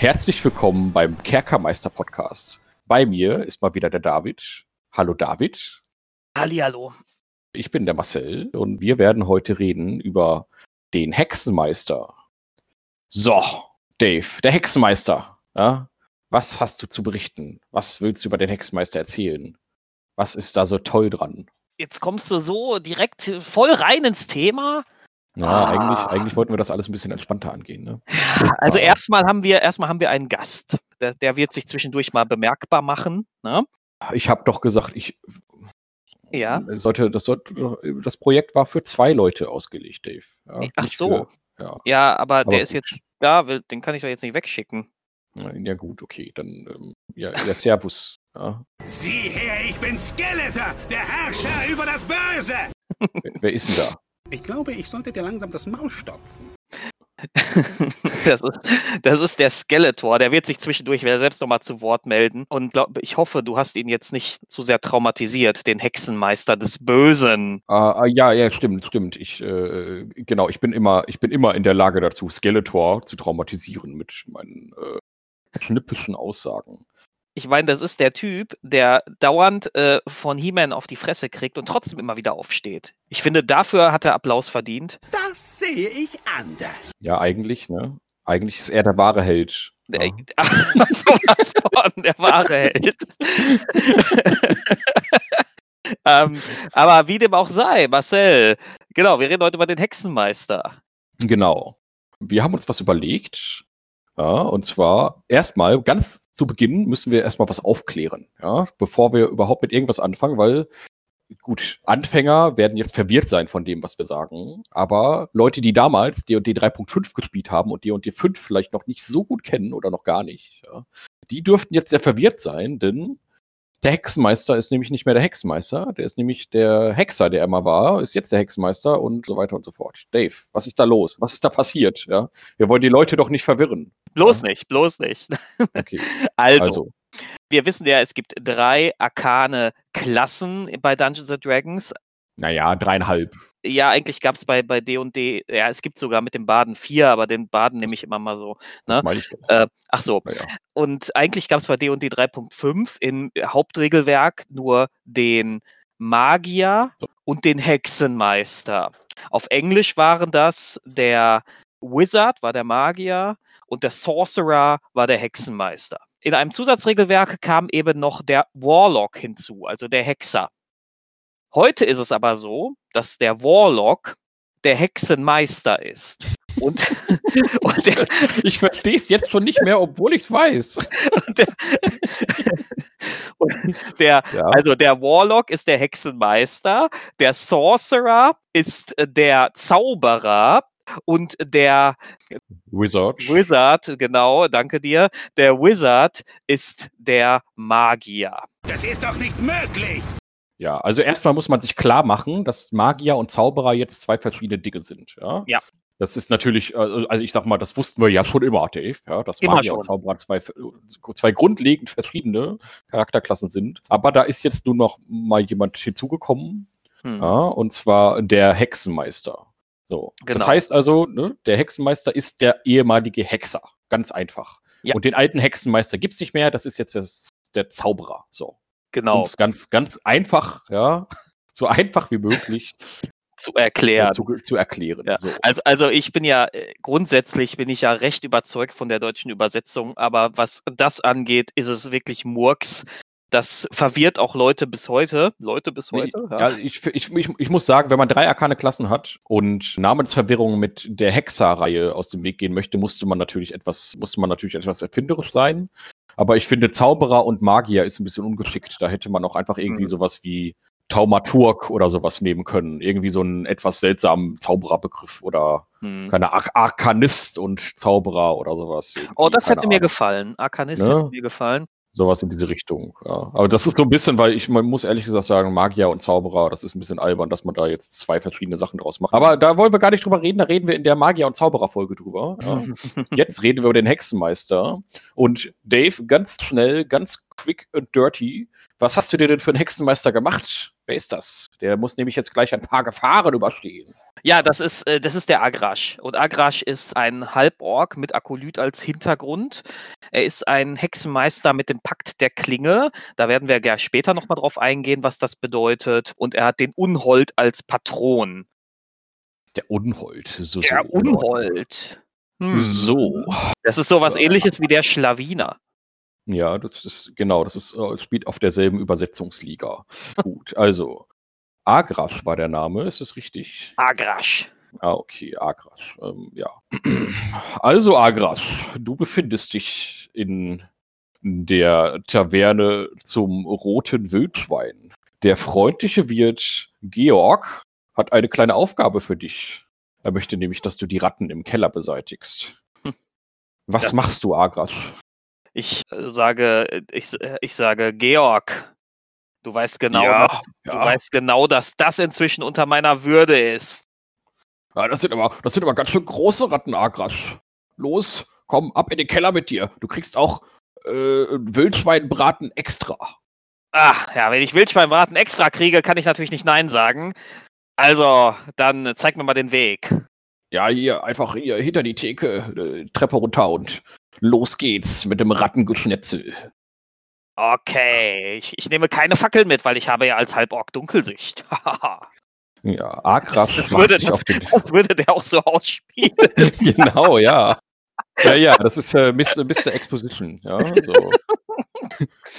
Herzlich willkommen beim Kerkermeister Podcast. Bei mir ist mal wieder der David. Hallo David. Hallihallo. Ich bin der Marcel und wir werden heute reden über den Hexenmeister. So, Dave, der Hexenmeister. Ja? Was hast du zu berichten? Was willst du über den Hexenmeister erzählen? Was ist da so toll dran? Jetzt kommst du so direkt voll rein ins Thema. Ja, ah. eigentlich, eigentlich wollten wir das alles ein bisschen entspannter angehen. Ne? Also erstmal haben wir erstmal haben wir einen Gast. Der, der wird sich zwischendurch mal bemerkbar machen. Ne? Ich habe doch gesagt, ich ja. sollte, das, sollte, das Projekt war für zwei Leute ausgelegt, Dave. Ja, Ach so. Für, ja. ja. aber, aber der gut. ist jetzt da, den kann ich doch jetzt nicht wegschicken. Ja, gut, okay. Dann, ähm, ja, ja, Servus. Ja. Sieh her, ich bin Skeletor, der Herrscher über das Böse! wer, wer ist denn da? Ich glaube, ich sollte dir langsam das Maul stopfen. das, ist, das ist der Skeletor. Der wird sich zwischendurch wieder selbst nochmal zu Wort melden. Und glaub, ich hoffe, du hast ihn jetzt nicht zu sehr traumatisiert, den Hexenmeister des Bösen. Ah, ah ja, ja, stimmt, stimmt. Ich, äh, genau, ich bin immer, ich bin immer in der Lage dazu, Skeletor zu traumatisieren mit meinen äh, schnippischen Aussagen. Ich meine, das ist der Typ, der dauernd äh, von He-Man auf die Fresse kriegt und trotzdem immer wieder aufsteht. Ich finde, dafür hat er Applaus verdient. Das sehe ich anders. Ja, eigentlich, ne? Eigentlich ist er der wahre Held. Der, ja. sowas von, der wahre Held. ähm, aber wie dem auch sei, Marcel, genau, wir reden heute über den Hexenmeister. Genau. Wir haben uns was überlegt, ja, und zwar erstmal ganz zu Beginn müssen wir erstmal was aufklären, ja, bevor wir überhaupt mit irgendwas anfangen, weil gut, Anfänger werden jetzt verwirrt sein von dem, was wir sagen, aber Leute, die damals D&D 3.5 gespielt haben und D&D 5 vielleicht noch nicht so gut kennen oder noch gar nicht, ja, die dürften jetzt sehr verwirrt sein, denn der Hexenmeister ist nämlich nicht mehr der Hexenmeister, der ist nämlich der Hexer, der immer war, ist jetzt der Hexenmeister und so weiter und so fort. Dave, was ist da los? Was ist da passiert? Ja, wir wollen die Leute doch nicht verwirren. Bloß ja? nicht, bloß nicht. Okay. also, also, wir wissen ja, es gibt drei arkane Klassen bei Dungeons and Dragons. Naja, dreieinhalb. Ja, eigentlich gab es bei bei D&D, ja, es gibt sogar mit dem Baden vier, aber den Baden nehme ich immer mal so. Ne? Äh, ach so. Ja. Und eigentlich gab es bei D&D 3.5 im Hauptregelwerk nur den Magier so. und den Hexenmeister. Auf Englisch waren das der Wizard, war der Magier, und der Sorcerer war der Hexenmeister. In einem Zusatzregelwerk kam eben noch der Warlock hinzu, also der Hexer. Heute ist es aber so, dass der Warlock der Hexenmeister ist. Und, und der, ich verstehe es jetzt schon nicht mehr, obwohl ich es weiß. Der, der ja. Also der Warlock ist der Hexenmeister, der Sorcerer ist der Zauberer und der Wizard. Wizard, genau, danke dir. Der Wizard ist der Magier. Das ist doch nicht möglich! Ja, also erstmal muss man sich klar machen, dass Magier und Zauberer jetzt zwei verschiedene Dinge sind. Ja. ja. Das ist natürlich, äh, also ich sag mal, das wussten wir ja schon immer, Dave, ja, dass immer Magier schon. und Zauberer zwei, zwei grundlegend verschiedene Charakterklassen sind. Aber da ist jetzt nur noch mal jemand hinzugekommen, hm. ja, und zwar der Hexenmeister. So. Genau. Das heißt also, ne, der Hexenmeister ist der ehemalige Hexer. Ganz einfach. Ja. Und den alten Hexenmeister gibt es nicht mehr, das ist jetzt das, der Zauberer. So. Genau. Um ganz, ganz einfach, ja, so einfach wie möglich zu erklären. Zu, zu erklären. Ja. So. Also, also ich bin ja äh, grundsätzlich bin ich ja recht überzeugt von der deutschen Übersetzung, aber was das angeht, ist es wirklich Murks. Das verwirrt auch Leute bis heute. Leute bis heute. Nee, ja, ja ich, ich, ich, ich, muss sagen, wenn man drei arkane Klassen hat und Namensverwirrung mit der Hexer-Reihe aus dem Weg gehen möchte, musste man natürlich etwas, musste man natürlich etwas erfinderisch sein. Aber ich finde, Zauberer und Magier ist ein bisschen ungeschickt. Da hätte man auch einfach irgendwie mhm. sowas wie Taumaturg oder sowas nehmen können. Irgendwie so einen etwas seltsamen Zaubererbegriff oder mhm. keine Ar Arkanist und Zauberer oder sowas. Irgendwie. Oh, das hätte mir gefallen. Arkanist ne? hätte mir gefallen. Sowas in diese Richtung, ja. Aber das ist so ein bisschen, weil ich, man muss ehrlich gesagt sagen, Magier und Zauberer, das ist ein bisschen albern, dass man da jetzt zwei verschiedene Sachen draus macht. Aber da wollen wir gar nicht drüber reden, da reden wir in der Magier- und Zauberer-Folge drüber. Ja. jetzt reden wir über den Hexenmeister. Und Dave, ganz schnell, ganz quick and dirty, was hast du dir denn für einen Hexenmeister gemacht? Wer ist das? Der muss nämlich jetzt gleich ein paar Gefahren überstehen. Ja, das ist, äh, das ist der Agrash. Und Agrash ist ein Halborg mit Akolyt als Hintergrund. Er ist ein Hexenmeister mit dem Pakt der Klinge. Da werden wir gleich später nochmal drauf eingehen, was das bedeutet. Und er hat den Unhold als Patron. Der Unhold. So, der so Unhold. Hm. So. Das ist sowas ähnliches wie der Schlawiner. Ja, das ist genau, das ist, äh, spielt auf derselben Übersetzungsliga. Gut, also Agrasch war der Name, ist es richtig? Agrasch. Ah, okay, Agrasch. Ähm, ja. Also, Agrasch, du befindest dich in der Taverne zum Roten Wildschwein. Der freundliche Wirt Georg hat eine kleine Aufgabe für dich. Er möchte nämlich, dass du die Ratten im Keller beseitigst. Was das machst du, Agrasch? Ich äh, sage, ich, äh, ich sage, Georg, Du weißt genau, ja, dass, ja. du weißt genau, dass das inzwischen unter meiner Würde ist. Ja, das sind aber, das sind aber ganz schön große Ratten, Agrasch. Los, komm, ab in den Keller mit dir. Du kriegst auch äh, Wildschweinbraten extra. Ach, ja, wenn ich Wildschweinbraten extra kriege, kann ich natürlich nicht Nein sagen. Also, dann zeig mir mal den Weg. Ja, hier, einfach hier hinter die Theke, äh, Treppe runter und los geht's mit dem Rattengeschnetzel. Okay, ich, ich, nehme keine Fackel mit, weil ich habe ja als Halborg Dunkelsicht. ja, Agras das, das, würde, das, das, würde der auch so ausspielen. genau, ja. Ja, ja, das ist äh, Mr. Mr. Exposition. Ja, so.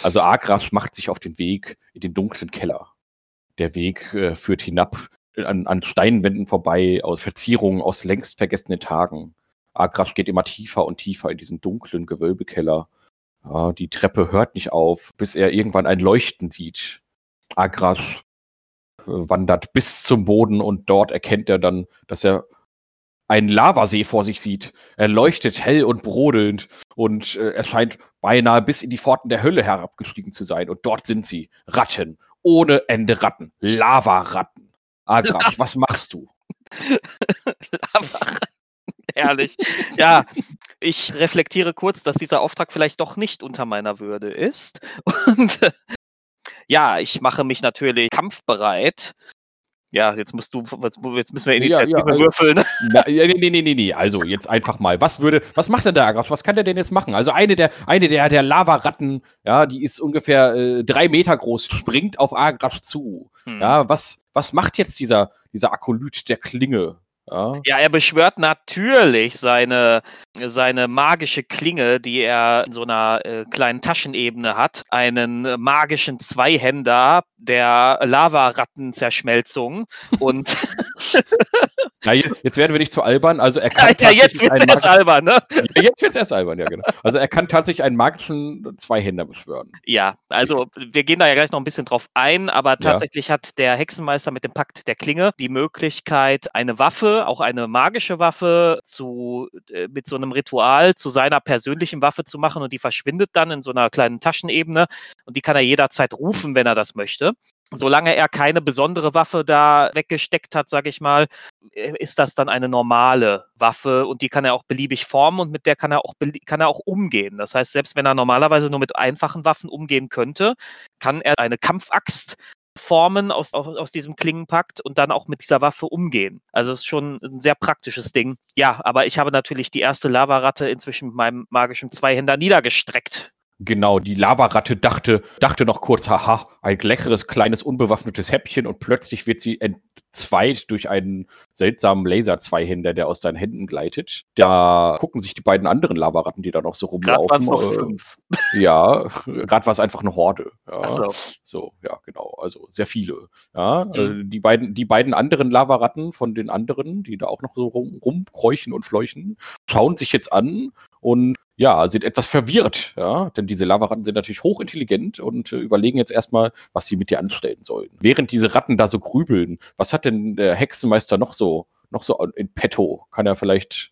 Also Agras macht sich auf den Weg in den dunklen Keller. Der Weg äh, führt hinab an, an, Steinwänden vorbei, aus Verzierungen aus längst vergessenen Tagen. Agras geht immer tiefer und tiefer in diesen dunklen Gewölbekeller ja, die Treppe hört nicht auf, bis er irgendwann ein Leuchten sieht. Agrasch äh, wandert bis zum Boden und dort erkennt er dann, dass er einen Lavasee vor sich sieht. Er leuchtet hell und brodelnd und äh, er scheint beinahe bis in die Pforten der Hölle herabgestiegen zu sein. Und dort sind sie. Ratten. Ohne Ende Ratten. Lavaratten. Agrasch, was machst du? Lavaratten. Herrlich. Ja, ich reflektiere kurz, dass dieser Auftrag vielleicht doch nicht unter meiner Würde ist. Und äh, ja, ich mache mich natürlich kampfbereit. Ja, jetzt musst du, jetzt, müssen wir Initiative ja, ja, also, würfeln. Na, nee, nee, nee, nee, nee, also jetzt einfach mal. Was würde, was macht denn der Agraf? Was kann der denn jetzt machen? Also eine der, eine der, der Lavaratten, ja, die ist ungefähr äh, drei Meter groß, springt auf Agraf zu. Hm. Ja, was, was macht jetzt dieser, dieser Akolyt der Klinge? Ja. ja, er beschwört natürlich seine, seine magische Klinge, die er in so einer äh, kleinen Taschenebene hat, einen magischen Zweihänder der Lavarattenzerschmelzung und Na, jetzt werden wir nicht zu albern. Also er kann ja, ja jetzt wird es erst albern, ne? Ja, jetzt wird es erst albern, ja, genau. Also er kann tatsächlich einen magischen Zweihänder beschwören. Ja, also wir gehen da ja gleich noch ein bisschen drauf ein, aber tatsächlich ja. hat der Hexenmeister mit dem Pakt der Klinge die Möglichkeit, eine Waffe, auch eine magische Waffe, zu, äh, mit so einem Ritual zu seiner persönlichen Waffe zu machen und die verschwindet dann in so einer kleinen Taschenebene und die kann er jederzeit rufen, wenn er das möchte solange er keine besondere Waffe da weggesteckt hat, sage ich mal, äh, ist das dann eine normale Waffe und die kann er auch beliebig formen und mit der kann er auch kann er auch umgehen. Das heißt, selbst wenn er normalerweise nur mit einfachen Waffen umgehen könnte, kann er eine Kampfaxt formen aus, aus, aus diesem Klingenpakt und dann auch mit dieser Waffe umgehen. Also es ist schon ein sehr praktisches Ding. Ja, aber ich habe natürlich die erste Lavaratte inzwischen mit meinem magischen Zweihänder niedergestreckt. Genau, die Lavaratte dachte, dachte noch kurz, haha, ein leckeres, kleines, unbewaffnetes Häppchen und plötzlich wird sie entzweit durch einen seltsamen Laser-Zweihänder, der aus deinen Händen gleitet. Da gucken sich die beiden anderen Lavaratten, die da noch so rumlaufen. Gerade noch äh, fünf. Ja, gerade war es einfach eine Horde. Ja. So. so, ja, genau. Also sehr viele. Ja, mhm. also die, beiden, die beiden anderen Lavaratten von den anderen, die da auch noch so rum, rumkräuchen und fleuchen, schauen sich jetzt an und ja, sind etwas verwirrt, ja, denn diese Lavaratten sind natürlich hochintelligent und äh, überlegen jetzt erstmal, was sie mit dir anstellen sollen. Während diese Ratten da so grübeln, was hat denn der Hexenmeister noch so, noch so in petto? Kann er vielleicht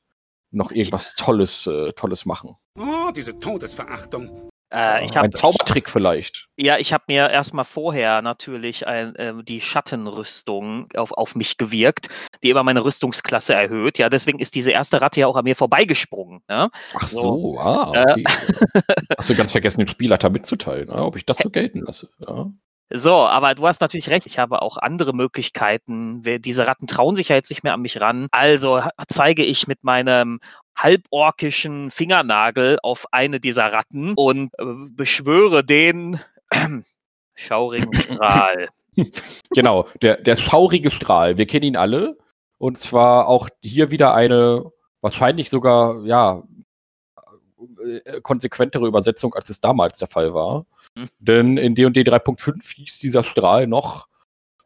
noch irgendwas Tolles, äh, Tolles machen? Oh, diese Todesverachtung. Äh, ich hab, ein Zaubertrick vielleicht. Ja, ich habe mir erstmal vorher natürlich ein, äh, die Schattenrüstung auf, auf mich gewirkt, die immer meine Rüstungsklasse erhöht. Ja, deswegen ist diese erste Ratte ja auch an mir vorbeigesprungen. Ja? Ach so, so ah, äh, okay. Hast du ganz vergessen, dem Spielleiter mitzuteilen, ja, ob ich das so gelten lasse. Ja. So, aber du hast natürlich recht. Ich habe auch andere Möglichkeiten. Diese Ratten trauen sich ja jetzt nicht mehr an mich ran. Also zeige ich mit meinem halborkischen Fingernagel auf eine dieser Ratten und äh, beschwöre den schaurigen Strahl. genau, der, der schaurige Strahl. Wir kennen ihn alle. Und zwar auch hier wieder eine wahrscheinlich sogar, ja, äh, konsequentere Übersetzung, als es damals der Fall war. Mhm. Denn in D&D 3.5 hieß dieser Strahl noch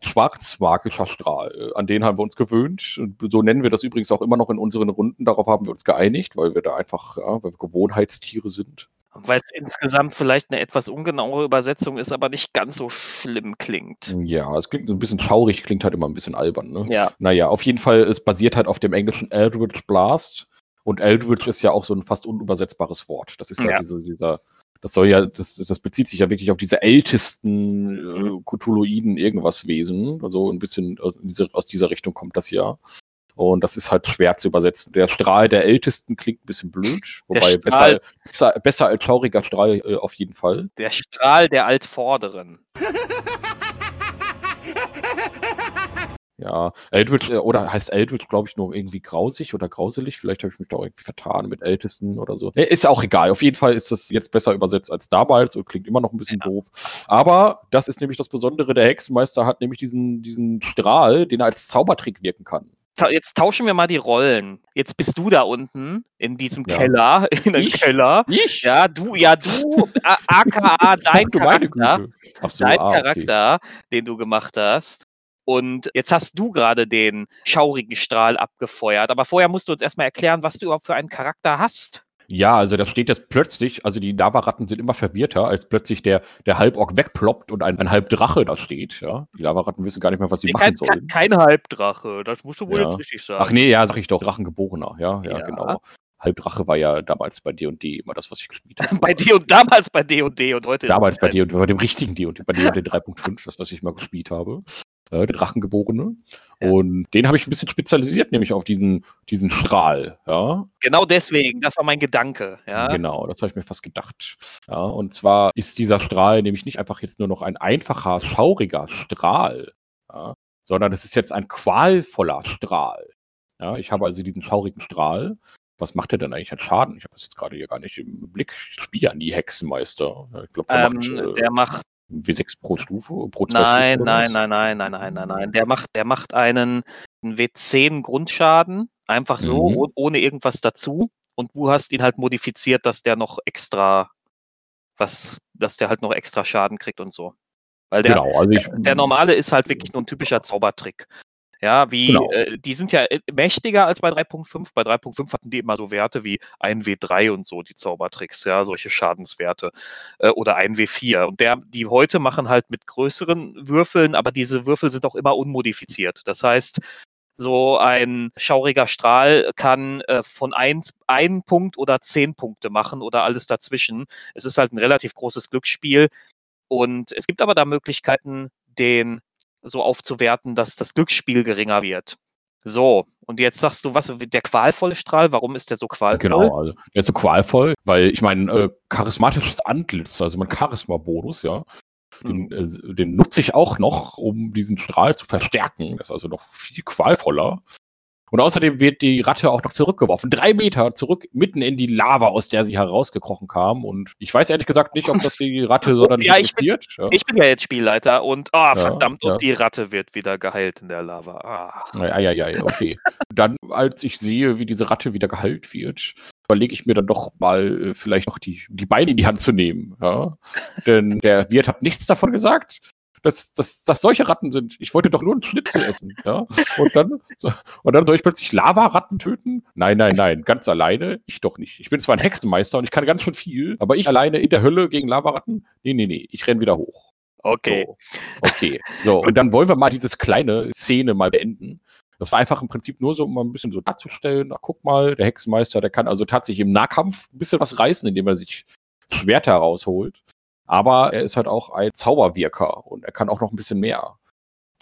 schwarzmagischer Strahl. An den haben wir uns gewöhnt. Und so nennen wir das übrigens auch immer noch in unseren Runden. Darauf haben wir uns geeinigt, weil wir da einfach, ja, weil wir Gewohnheitstiere sind. Weil es insgesamt vielleicht eine etwas ungenauere Übersetzung ist, aber nicht ganz so schlimm klingt. Ja, es klingt so ein bisschen schaurig, klingt halt immer ein bisschen albern. Ne? Ja. Naja, auf jeden Fall, es basiert halt auf dem englischen Eldritch Blast. Und Eldritch ist ja auch so ein fast unübersetzbares Wort. Das ist ja, ja. Diese, dieser, das soll ja, das, das bezieht sich ja wirklich auf diese ältesten äh, Cthulhuiden irgendwas Wesen. Also ein bisschen aus dieser, aus dieser Richtung kommt das ja. Und das ist halt schwer zu übersetzen. Der Strahl der Ältesten klingt ein bisschen blöd, wobei besser, besser, besser, als schauriger Strahl äh, auf jeden Fall. Der Strahl der Altvorderen. Ja, Eldritch, oder heißt Eldritch, glaube ich, nur irgendwie grausig oder grauselig. Vielleicht habe ich mich da irgendwie vertan mit Ältesten oder so. Ist auch egal. Auf jeden Fall ist das jetzt besser übersetzt als damals und klingt immer noch ein bisschen ja. doof. Aber das ist nämlich das Besondere. Der Hexenmeister hat nämlich diesen, diesen Strahl, den er als Zaubertrick wirken kann. Jetzt tauschen wir mal die Rollen. Jetzt bist du da unten in diesem ja. Keller, in dem Keller. Ich? Ja, du, ja, du, aka dein Charakter. So, dein ah, Charakter, okay. den du gemacht hast. Und jetzt hast du gerade den schaurigen Strahl abgefeuert. Aber vorher musst du uns erstmal erklären, was du überhaupt für einen Charakter hast. Ja, also das steht jetzt plötzlich, also die Lavaratten sind immer verwirrter, als plötzlich der, der Halborg wegploppt und ein, ein Halbdrache da steht. Ja? Die Lavaratten wissen gar nicht mehr, was sie nee, machen sollen. Kein Halbdrache, das musst du wohl ja. jetzt richtig sagen. Ach nee, ja, sag ich doch, Drachengeborener, ja, ja, ja. genau. Halbdrache war ja damals bei D&D immer das, was ich gespielt habe. bei D und damals bei D&D und heute. Damals bei D&D, bei dem richtigen D&D, bei D&D 3.5, das, was ich mal gespielt habe äh, der Drachengeborene. Ja. Und den habe ich ein bisschen spezialisiert, nämlich auf diesen, diesen Strahl. Ja. Genau deswegen, das war mein Gedanke. Ja. Genau, das habe ich mir fast gedacht. Ja, und zwar ist dieser Strahl nämlich nicht einfach jetzt nur noch ein einfacher, schauriger Strahl, ja, sondern es ist jetzt ein qualvoller Strahl. Ja, ich habe also diesen schaurigen Strahl. Was macht der denn eigentlich an Schaden? Ich habe das jetzt gerade hier gar nicht im Blick. Ich spiele ja nie Hexenmeister. Ich glaube, der, ähm, macht, äh, der macht W6 pro Stufe? Pro nein, Stufe nein, nein, nein, nein, nein, nein, nein. Der macht, der macht einen, einen W10 Grundschaden, einfach so, mhm. ohne irgendwas dazu. Und du hast ihn halt modifiziert, dass der noch extra, was, dass der halt noch extra Schaden kriegt und so. Weil der, genau, also ich, der normale ist halt wirklich nur ein typischer Zaubertrick. Ja, wie, genau. äh, die sind ja äh, mächtiger als bei 3.5. Bei 3.5 hatten die immer so Werte wie 1W3 und so, die Zaubertricks, ja, solche Schadenswerte. Äh, oder 1W4. Und der, die heute machen halt mit größeren Würfeln, aber diese Würfel sind auch immer unmodifiziert. Das heißt, so ein schauriger Strahl kann äh, von eins, einen Punkt oder zehn Punkte machen oder alles dazwischen. Es ist halt ein relativ großes Glücksspiel. Und es gibt aber da Möglichkeiten, den so aufzuwerten, dass das Glücksspiel geringer wird. So, und jetzt sagst du, was, der qualvolle Strahl, warum ist der so qualvoll? Genau, also der ist so qualvoll, weil ich meine, äh, charismatisches Antlitz, also mein Charisma-Bonus, ja, den, mhm. äh, den nutze ich auch noch, um diesen Strahl zu verstärken. Das ist also noch viel qualvoller. Und außerdem wird die Ratte auch noch zurückgeworfen. Drei Meter zurück, mitten in die Lava, aus der sie herausgekrochen kam. Und ich weiß ehrlich gesagt nicht, ob das die Ratte sondern ja. Ich bin, ja. ich bin ja jetzt Spielleiter und, oh, verdammt, ja. und die Ratte wird wieder geheilt in der Lava. Ah. Ja, ja, ja, ja, okay. Dann, als ich sehe, wie diese Ratte wieder geheilt wird, überlege ich mir dann doch mal, äh, vielleicht noch die, die Beine in die Hand zu nehmen. Ja? Denn der Wirt hat nichts davon gesagt dass, dass, dass solche Ratten sind. Ich wollte doch nur einen Schnitzel essen. Ja? Und, dann, und dann soll ich plötzlich Lavaratten töten? Nein, nein, nein, ganz alleine? Ich doch nicht. Ich bin zwar ein Hexenmeister und ich kann ganz schön viel, aber ich alleine in der Hölle gegen Lavaratten? Nee, nee, nee, ich renn wieder hoch. Okay. So, okay. So, und dann wollen wir mal dieses kleine Szene mal beenden. Das war einfach im Prinzip nur so, um mal ein bisschen so darzustellen, na, guck mal, der Hexenmeister, der kann also tatsächlich im Nahkampf ein bisschen was reißen, indem er sich Schwerter rausholt. Aber er ist halt auch ein Zauberwirker und er kann auch noch ein bisschen mehr.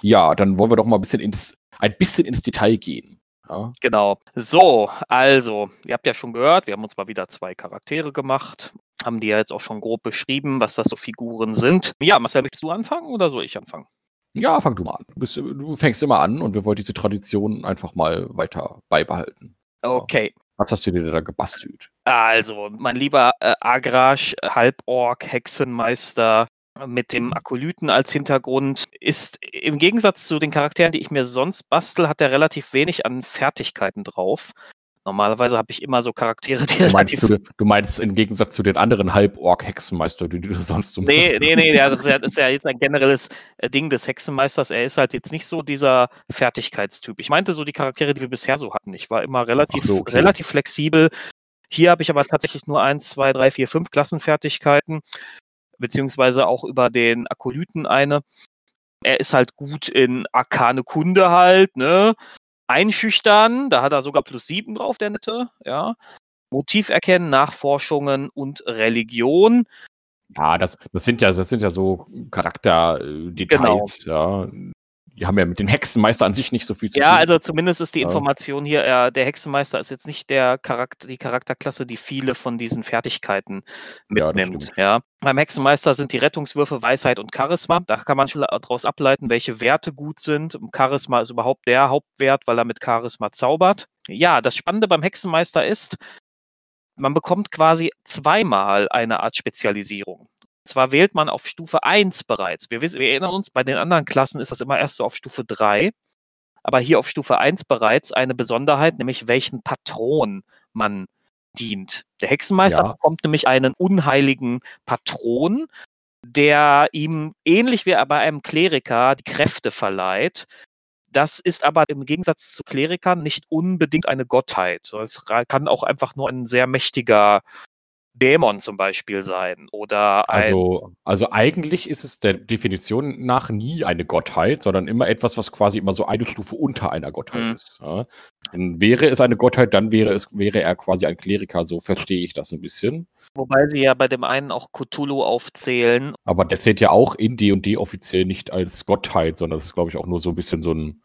Ja, dann wollen wir doch mal ein bisschen ins, ein bisschen ins Detail gehen. Ja. Genau. So, also, ihr habt ja schon gehört, wir haben uns mal wieder zwei Charaktere gemacht. haben die ja jetzt auch schon grob beschrieben, was das so Figuren sind. Ja, Marcel, möchtest du anfangen oder soll ich anfangen? Ja, fang du mal an. Du, bist, du fängst immer an und wir wollen diese Tradition einfach mal weiter beibehalten. Okay. Was hast du dir da gebastelt? Also, mein lieber äh, Agrasch, Halborg, Hexenmeister mit dem Akolyten als Hintergrund ist im Gegensatz zu den Charakteren, die ich mir sonst bastel, hat er relativ wenig an Fertigkeiten drauf. Normalerweise habe ich immer so Charaktere, die du meinst, du, du meinst im Gegensatz zu den anderen Halborg-Hexenmeister, die du sonst so Nee, nee, nee, ja, das, ist ja, das ist ja jetzt ein generelles äh, Ding des Hexenmeisters. Er ist halt jetzt nicht so dieser Fertigkeitstyp. Ich meinte so die Charaktere, die wir bisher so hatten. Ich war immer relativ, so, okay. relativ flexibel. Hier habe ich aber tatsächlich nur eins, zwei, drei, vier, fünf Klassenfertigkeiten, beziehungsweise auch über den Akolyten eine. Er ist halt gut in arkane Kunde halt, ne? einschüchtern. Da hat er sogar plus sieben drauf, der Nette. Ja. Motiv erkennen, Nachforschungen und Religion. Ja, das, das sind ja, das sind ja so Charakterdetails, genau. ja die haben ja mit den Hexenmeister an sich nicht so viel zu ja, tun. Ja, also zumindest ist die Information hier, äh, der Hexenmeister ist jetzt nicht der Charakter, die Charakterklasse, die viele von diesen Fertigkeiten mitnimmt. Ja, ja, Beim Hexenmeister sind die Rettungswürfe Weisheit und Charisma. Da kann man schon daraus ableiten, welche Werte gut sind. Charisma ist überhaupt der Hauptwert, weil er mit Charisma zaubert. Ja, das Spannende beim Hexenmeister ist, man bekommt quasi zweimal eine Art Spezialisierung. Zwar wählt man auf Stufe 1 bereits. Wir, wissen, wir erinnern uns, bei den anderen Klassen ist das immer erst so auf Stufe 3. Aber hier auf Stufe 1 bereits eine Besonderheit, nämlich welchen Patron man dient. Der Hexenmeister ja. bekommt nämlich einen unheiligen Patron, der ihm ähnlich wie bei einem Kleriker die Kräfte verleiht. Das ist aber im Gegensatz zu Klerikern nicht unbedingt eine Gottheit. Es kann auch einfach nur ein sehr mächtiger Dämon zum Beispiel sein oder ein also, also eigentlich ist es der Definition nach nie eine Gottheit, sondern immer etwas, was quasi immer so eine Stufe unter einer Gottheit mhm. ist. Ja. wäre es eine Gottheit, dann wäre es wäre er quasi ein Kleriker, so verstehe ich das ein bisschen. Wobei sie ja bei dem einen auch Cthulhu aufzählen. Aber der zählt ja auch in D&D offiziell nicht als Gottheit, sondern das ist glaube ich auch nur so ein bisschen so ein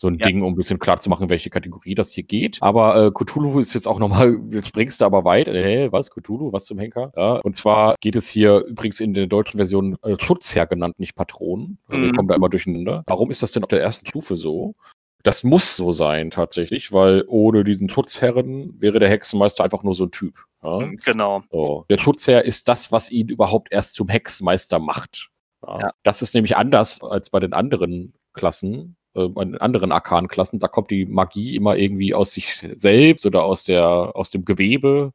so ein ja. Ding, um ein bisschen klar zu machen, welche Kategorie das hier geht. Aber äh, Cthulhu ist jetzt auch nochmal, jetzt springst du aber weit. Äh, hä, was? Cthulhu? Was zum Henker? Ja, und zwar geht es hier übrigens in der deutschen Version äh, Schutzherr genannt, nicht Patron. Also mhm. Wir kommen da immer durcheinander. Warum ist das denn auf der ersten Stufe so? Das muss so sein tatsächlich, weil ohne diesen Schutzherren wäre der Hexenmeister einfach nur so ein Typ. Ja? Mhm, genau. So. Der Schutzherr ist das, was ihn überhaupt erst zum Hexenmeister macht. Ja. Das ist nämlich anders als bei den anderen Klassen äh, in anderen Arkan-Klassen, da kommt die Magie immer irgendwie aus sich selbst oder aus der, aus dem Gewebe.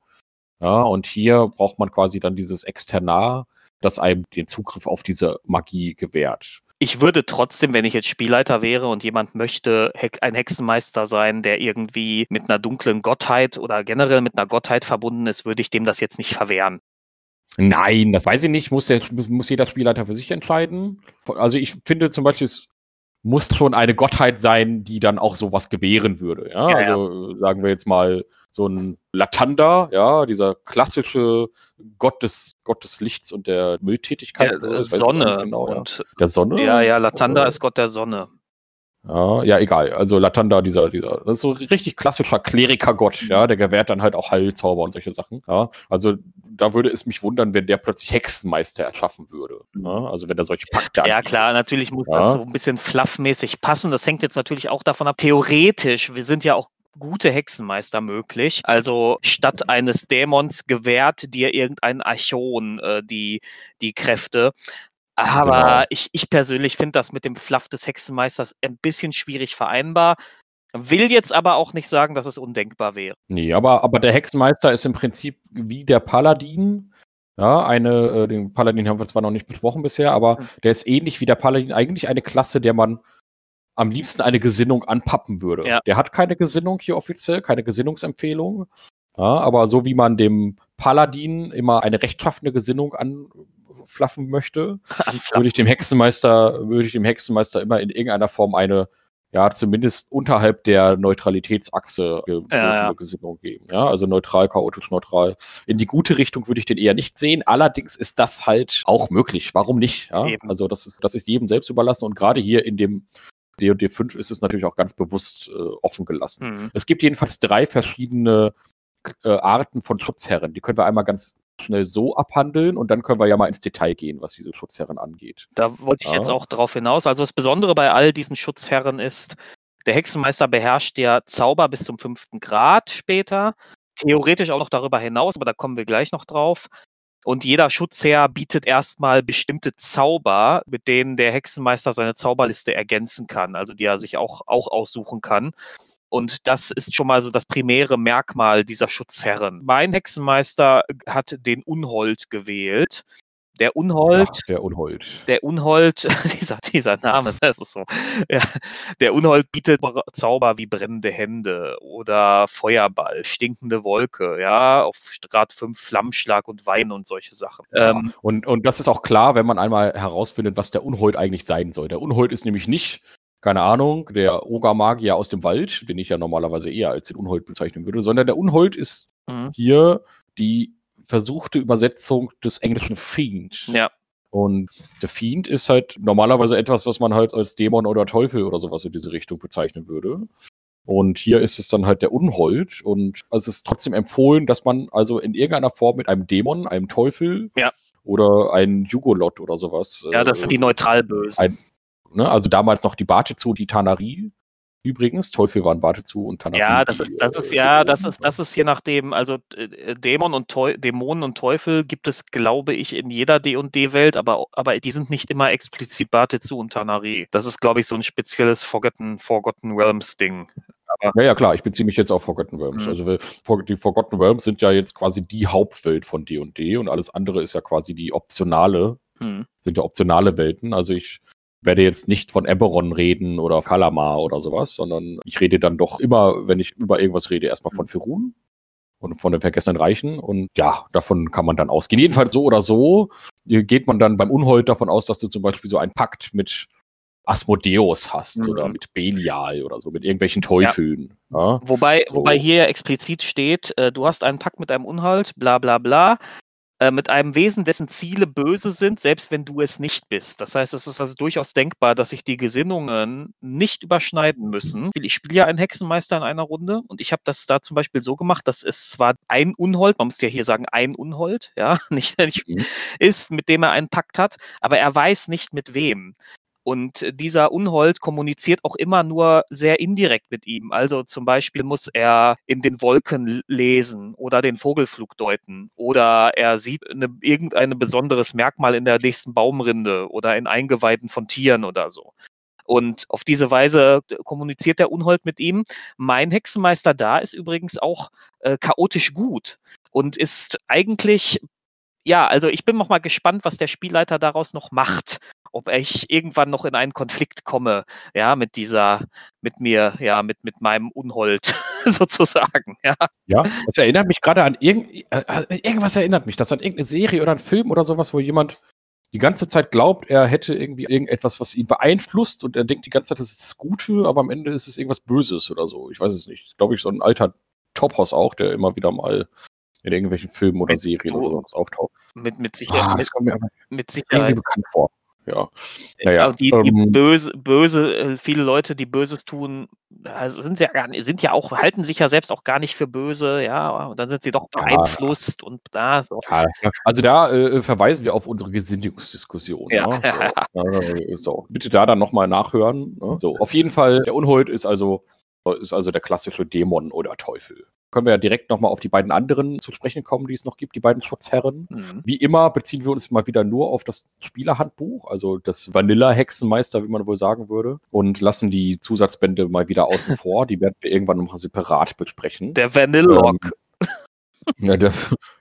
Ja, und hier braucht man quasi dann dieses Externar, das einem den Zugriff auf diese Magie gewährt. Ich würde trotzdem, wenn ich jetzt Spielleiter wäre und jemand möchte ein Hexenmeister sein, der irgendwie mit einer dunklen Gottheit oder generell mit einer Gottheit verbunden ist, würde ich dem das jetzt nicht verwehren. Nein, das weiß ich nicht. Muss, der, muss jeder Spielleiter für sich entscheiden. Also ich finde zum Beispiel, es muss schon eine Gottheit sein, die dann auch sowas gewähren würde. Ja? ja also ja. sagen wir jetzt mal so ein Latanda, ja, dieser klassische Gott des, Gott des Lichts und der Mülltätigkeit. Der Sonne. Genau, und, ja. Der Sonne? Ja, ja, Latanda oder? ist Gott der Sonne. Ja, ja, egal. Also Latanda, dieser, dieser, das ist so richtig klassischer Klerikergott, ja, der gewährt dann halt auch Heilzauber und solche Sachen. Ja, also da würde es mich wundern, wenn der plötzlich Hexenmeister erschaffen würde. Ja, also wenn er solche Pakte Ja, klar, natürlich muss ja. das so ein bisschen fluffmäßig passen. Das hängt jetzt natürlich auch davon ab. Theoretisch, wir sind ja auch gute Hexenmeister möglich. Also statt eines Dämons gewährt dir irgendein Archon äh, die, die Kräfte. Aber genau. ich, ich persönlich finde das mit dem Fluff des Hexenmeisters ein bisschen schwierig vereinbar. Will jetzt aber auch nicht sagen, dass es undenkbar wäre. Nee, aber, aber der Hexenmeister ist im Prinzip wie der Paladin. Ja, eine, äh, den Paladin haben wir zwar noch nicht besprochen bisher, aber mhm. der ist ähnlich wie der Paladin, eigentlich eine Klasse, der man am liebsten eine Gesinnung anpappen würde. Ja. Der hat keine Gesinnung hier offiziell, keine Gesinnungsempfehlung. Ja, aber so wie man dem Paladin immer eine rechtschaffene Gesinnung an, anflaffen möchte, würde ich dem Hexenmeister, würde ich dem Hexenmeister immer in irgendeiner Form eine, ja, zumindest unterhalb der Neutralitätsachse ge ja, Gesinnung geben. Ja, also neutral, chaotisch neutral. In die gute Richtung würde ich den eher nicht sehen. Allerdings ist das halt auch möglich. Warum nicht? Ja? Also das ist, das ist jedem selbst überlassen und gerade hier in dem D&D 5 ist es natürlich auch ganz bewusst äh, offen gelassen. Mhm. Es gibt jedenfalls drei verschiedene äh, Arten von Schutzherren. Die können wir einmal ganz schnell so abhandeln und dann können wir ja mal ins Detail gehen, was diese Schutzherren angeht. Da wollte ich ja. jetzt auch drauf hinaus. Also das Besondere bei all diesen Schutzherren ist, der Hexenmeister beherrscht ja Zauber bis zum fünften Grad später. Theoretisch auch noch darüber hinaus, aber da kommen wir gleich noch drauf. Und jeder Schutzherr bietet erstmal bestimmte Zauber, mit denen der Hexenmeister seine Zauberliste ergänzen kann, also die er sich auch, auch aussuchen kann. Und das ist schon mal so das primäre Merkmal dieser Schutzherren. Mein Hexenmeister hat den Unhold gewählt. Der Unhold. Ach, der Unhold. Der Unhold, dieser, dieser Name, das ist so. Ja, der Unhold bietet Zauber wie brennende Hände oder Feuerball, stinkende Wolke, ja, auf Grad 5 Flammschlag und Wein und solche Sachen. Ja, ähm, und, und das ist auch klar, wenn man einmal herausfindet, was der Unhold eigentlich sein soll. Der Unhold ist nämlich nicht keine Ahnung, der Ogermagier aus dem Wald, den ich ja normalerweise eher als den Unhold bezeichnen würde, sondern der Unhold ist mhm. hier die versuchte Übersetzung des englischen Fiend. Ja. Und der Fiend ist halt normalerweise etwas, was man halt als Dämon oder Teufel oder sowas in diese Richtung bezeichnen würde. Und hier ist es dann halt der Unhold. Und es ist trotzdem empfohlen, dass man also in irgendeiner Form mit einem Dämon, einem Teufel ja. oder einem Jugolot oder sowas. Ja, das sind die äh, Neutralbösen. Ein, ne, also damals noch die Batezu, die Tanari, übrigens. Teufel waren Batezu und Tanaki. Ja, das ist, das ist, ja, das ist, das ist je nachdem, also äh, Dämon und Teu Dämonen und Teufel gibt es, glaube ich, in jeder D&D-Welt, aber, aber die sind nicht immer explizit Batezu und Tanari. Das ist, glaube ich, so ein spezielles Forgotten, Forgotten Realms-Ding. Ja, ja, klar, ich beziehe mich jetzt auf Forgotten Realms. Mhm. Also die Forgotten Realms sind ja jetzt quasi die Hauptwelt von D&D &D und alles andere ist ja quasi die optionale, mhm. sind ja optionale Welten. Also ich werde jetzt nicht von Eberron reden oder Kalamar oder sowas, sondern ich rede dann doch immer, wenn ich über irgendwas rede, erstmal von Firun und von den vergessenen Reichen. Und ja, davon kann man dann ausgehen. Jedenfalls so oder so geht man dann beim Unhold davon aus, dass du zum Beispiel so einen Pakt mit Asmodeus hast mhm. oder mit Belial oder so, mit irgendwelchen Teufeln. Ja. Ja? Wobei, so. wobei hier explizit steht, äh, du hast einen Pakt mit einem Unhold, bla bla bla. Äh, mit einem Wesen, dessen Ziele böse sind, selbst wenn du es nicht bist. Das heißt, es ist also durchaus denkbar, dass sich die Gesinnungen nicht überschneiden müssen. Ich spiele ja einen Hexenmeister in einer Runde und ich habe das da zum Beispiel so gemacht, dass es zwar ein Unhold, man muss ja hier sagen, ein Unhold, ja, nicht, nicht mhm. ist, mit dem er einen Pakt hat, aber er weiß nicht mit wem. Und dieser Unhold kommuniziert auch immer nur sehr indirekt mit ihm. Also zum Beispiel muss er in den Wolken lesen oder den Vogelflug deuten oder er sieht eine, irgendein besonderes Merkmal in der nächsten Baumrinde oder in Eingeweiden von Tieren oder so. Und auf diese Weise kommuniziert der Unhold mit ihm. Mein Hexenmeister da ist übrigens auch äh, chaotisch gut und ist eigentlich ja, also ich bin noch mal gespannt, was der Spielleiter daraus noch macht ob ich irgendwann noch in einen Konflikt komme, ja, mit dieser, mit mir, ja, mit, mit meinem Unhold sozusagen, ja. Ja, das erinnert mich gerade an irgend, äh, irgendwas erinnert mich, das an irgendeine Serie oder einen Film oder sowas, wo jemand die ganze Zeit glaubt, er hätte irgendwie irgendetwas, was ihn beeinflusst und er denkt die ganze Zeit, das ist das Gute, aber am Ende ist es irgendwas Böses oder so. Ich weiß es nicht. Glaube ich, so ein alter Tophaus auch, der immer wieder mal in irgendwelchen Filmen oder Serien oder sowas auftaucht. Mit, mit Sicherheit. Ah, das kommt mir mit Sicherheit. irgendwie bekannt vor ja. Naja, die, die ähm, böse, böse, äh, viele Leute, die Böses tun, also sind ja gar sind ja auch, halten sich ja selbst auch gar nicht für böse, ja, und dann sind sie doch beeinflusst ja. und da so. Ja, also da äh, verweisen wir auf unsere Gesinnungsdiskussion. Ja. Ne? So, so. Bitte da dann nochmal nachhören. Ne? So, auf jeden Fall, der Unhold ist also, ist also der klassische Dämon oder Teufel können wir ja direkt nochmal auf die beiden anderen zu sprechen kommen, die es noch gibt, die beiden Schutzherren. Mhm. Wie immer beziehen wir uns mal wieder nur auf das Spielerhandbuch, also das Vanilla-Hexenmeister, wie man wohl sagen würde, und lassen die Zusatzbände mal wieder außen vor. Die werden wir irgendwann nochmal separat besprechen. Der Vanillog. Ähm, ja, der,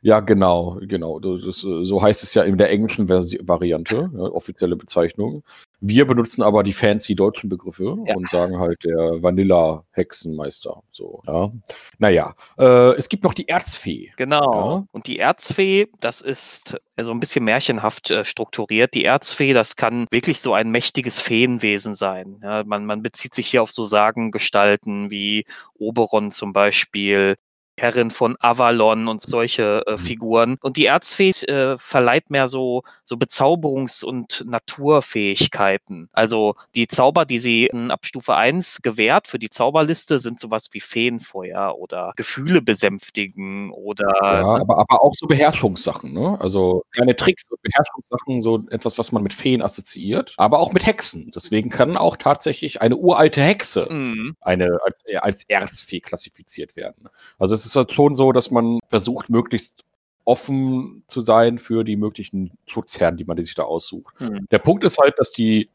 ja, genau, genau. Das, so heißt es ja in der englischen Versi Variante, ja, offizielle Bezeichnung. Wir benutzen aber die fancy deutschen Begriffe ja. und sagen halt der Vanilla-Hexenmeister. So, ja. Naja, äh, es gibt noch die Erzfee. Genau. Ja. Und die Erzfee, das ist so also ein bisschen märchenhaft äh, strukturiert. Die Erzfee, das kann wirklich so ein mächtiges Feenwesen sein. Ja, man, man bezieht sich hier auf so Sagengestalten wie Oberon zum Beispiel Herrin von Avalon und solche äh, mhm. Figuren. Und die Erzfee äh, verleiht mehr so, so Bezauberungs- und Naturfähigkeiten. Also die Zauber, die sie ab Stufe 1 gewährt für die Zauberliste, sind sowas wie Feenfeuer oder Gefühle besänftigen oder. Ja, aber, aber auch so Beherrschungssachen, ne? Also kleine Tricks und Beherrschungssachen, so etwas, was man mit Feen assoziiert, aber auch mit Hexen. Deswegen kann auch tatsächlich eine uralte Hexe mhm. eine, als, als Erzfee klassifiziert werden. Also es es ist halt schon so, dass man versucht, möglichst offen zu sein für die möglichen Schutzherren, die man sich da aussucht. Mhm. Der Punkt ist halt, dass die,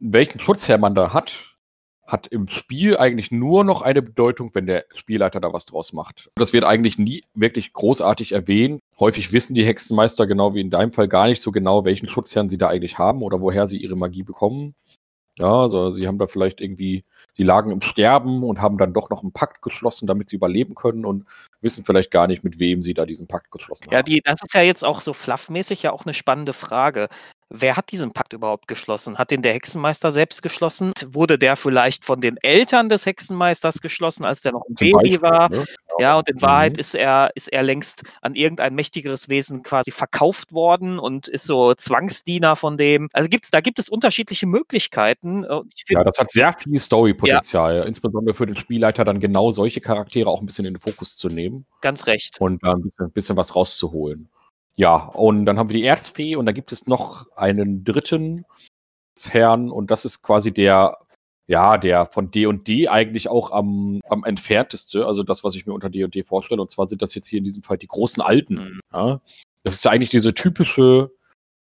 welchen Schutzherr man da hat, hat im Spiel eigentlich nur noch eine Bedeutung, wenn der Spielleiter da was draus macht. Das wird eigentlich nie wirklich großartig erwähnt. Häufig wissen die Hexenmeister genau wie in deinem Fall gar nicht so genau, welchen Schutzherrn sie da eigentlich haben oder woher sie ihre Magie bekommen. Ja, also sie haben da vielleicht irgendwie, sie lagen im Sterben und haben dann doch noch einen Pakt geschlossen, damit sie überleben können und wissen vielleicht gar nicht, mit wem sie da diesen Pakt geschlossen haben. Ja, die, das ist ja jetzt auch so fluffmäßig ja auch eine spannende Frage. Wer hat diesen Pakt überhaupt geschlossen? Hat den der Hexenmeister selbst geschlossen? Wurde der vielleicht von den Eltern des Hexenmeisters geschlossen, als der noch ein Zum Baby Beispiel, war? Ne? Ja, und in mhm. Wahrheit ist er, ist er längst an irgendein mächtigeres Wesen quasi verkauft worden und ist so Zwangsdiener von dem. Also gibt's, da gibt es unterschiedliche Möglichkeiten. Find, ja, das hat sehr viel Storypotenzial, ja. insbesondere für den Spielleiter dann genau solche Charaktere auch ein bisschen in den Fokus zu nehmen. Ganz recht. Und da ein bisschen, ein bisschen was rauszuholen. Ja, und dann haben wir die Erzfee und da gibt es noch einen dritten Herrn und das ist quasi der, ja, der von D&D eigentlich auch am, am entfernteste, also das, was ich mir unter D&D vorstelle. Und zwar sind das jetzt hier in diesem Fall die großen Alten. Mhm. Ja? Das ist ja eigentlich diese typische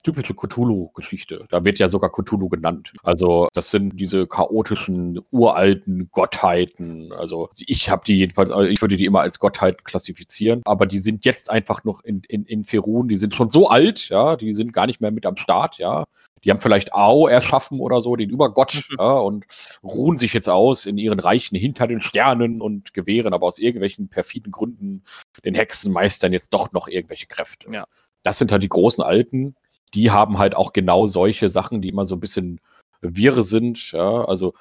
typische Cthulhu-Geschichte. Da wird ja sogar Cthulhu genannt. Also das sind diese chaotischen, uralten Gottheiten. Also ich habe die jedenfalls, also ich würde die immer als Gottheiten klassifizieren, aber die sind jetzt einfach noch in, in, in Ferun, die sind schon so alt, ja, die sind gar nicht mehr mit am Start, ja. Die haben vielleicht Ao erschaffen oder so, den Übergott, mhm. ja, und ruhen sich jetzt aus in ihren Reichen hinter den Sternen und gewähren aber aus irgendwelchen perfiden Gründen den Hexenmeistern jetzt doch noch irgendwelche Kräfte. Ja. Das sind halt die großen Alten, die haben halt auch genau solche Sachen, die immer so ein bisschen wirre sind. Ja? Also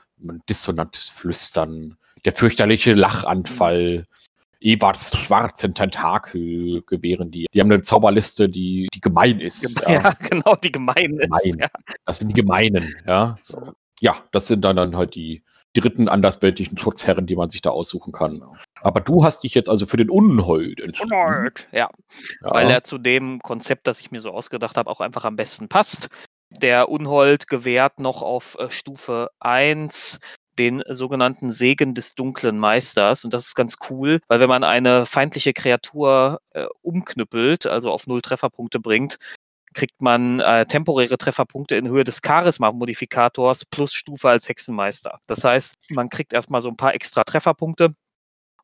dissonantes Flüstern, der fürchterliche Lachanfall, Ewarts schwarzen Tentakel gewähren die. Die haben eine Zauberliste, die, die gemein ist. Ja, ja genau, die gemein ist. Gemein. Ja. Das sind die gemeinen, ja. Ja, das sind dann, dann halt die dritten andersweltlichen Schutzherren, die man sich da aussuchen kann. Aber du hast dich jetzt also für den Unhold entschieden. Unhold, ja. ja. Weil er zu dem Konzept, das ich mir so ausgedacht habe, auch einfach am besten passt. Der Unhold gewährt noch auf äh, Stufe 1 den sogenannten Segen des dunklen Meisters. Und das ist ganz cool, weil wenn man eine feindliche Kreatur äh, umknüppelt, also auf null Trefferpunkte bringt, kriegt man äh, temporäre Trefferpunkte in Höhe des Charisma-Modifikators plus Stufe als Hexenmeister. Das heißt, man kriegt erstmal so ein paar extra Trefferpunkte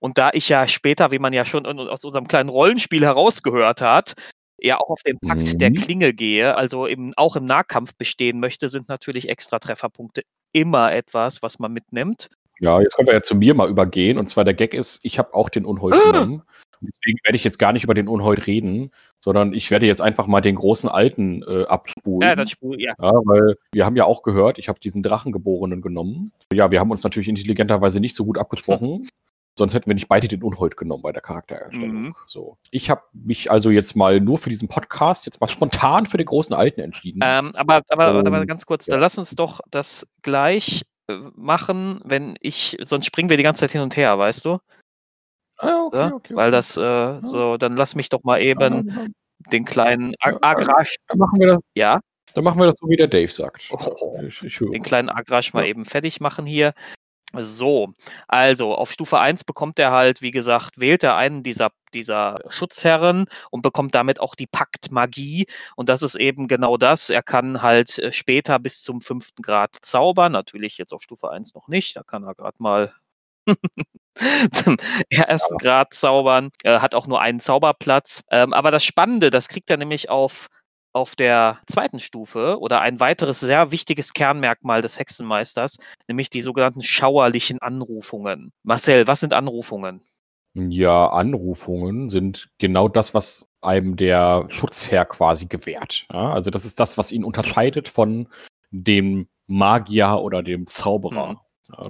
und da ich ja später, wie man ja schon aus unserem kleinen Rollenspiel herausgehört hat, ja auch auf den Pakt mhm. der Klinge gehe, also eben auch im Nahkampf bestehen möchte, sind natürlich extra Trefferpunkte immer etwas, was man mitnimmt. Ja, jetzt können wir ja zu mir mal übergehen. Und zwar der Gag ist, ich habe auch den Unhold ah! genommen. Deswegen werde ich jetzt gar nicht über den Unhold reden, sondern ich werde jetzt einfach mal den großen Alten äh, abspulen. Ja, das spul, ja. ja. Weil wir haben ja auch gehört, ich habe diesen Drachengeborenen genommen. Ja, wir haben uns natürlich intelligenterweise nicht so gut abgesprochen. Sonst hätten wir nicht beide den Unhold genommen bei der Charaktererstellung. Mhm. So. Ich habe mich also jetzt mal nur für diesen Podcast jetzt mal spontan für den großen Alten entschieden. Ähm, aber, aber, um, aber, ganz kurz, ja. da lass uns doch das gleich äh, machen, wenn ich, sonst springen wir die ganze Zeit hin und her, weißt du? Ah, okay, okay, okay. Weil das, äh, so, dann lass mich doch mal eben ja, den kleinen Agrasch. Dann machen wir das. Ja. Dann machen wir das so, wie der Dave sagt. Oh, ich, ich den kleinen Agrasch mal eben fertig machen hier. So, also auf Stufe 1 bekommt er halt, wie gesagt, wählt er einen dieser, dieser Schutzherren und bekommt damit auch die Paktmagie. Und das ist eben genau das. Er kann halt äh, später bis zum fünften Grad zaubern. Natürlich jetzt auf Stufe 1 noch nicht. Da kann er gerade mal zum ersten Grad zaubern. Er hat auch nur einen Zauberplatz. Ähm, aber das Spannende, das kriegt er nämlich auf auf der zweiten Stufe oder ein weiteres sehr wichtiges Kernmerkmal des Hexenmeisters, nämlich die sogenannten schauerlichen Anrufungen. Marcel, was sind Anrufungen? Ja, Anrufungen sind genau das, was einem der Schutzherr quasi gewährt. Ja, also das ist das, was ihn unterscheidet von dem Magier oder dem Zauberer. Mhm.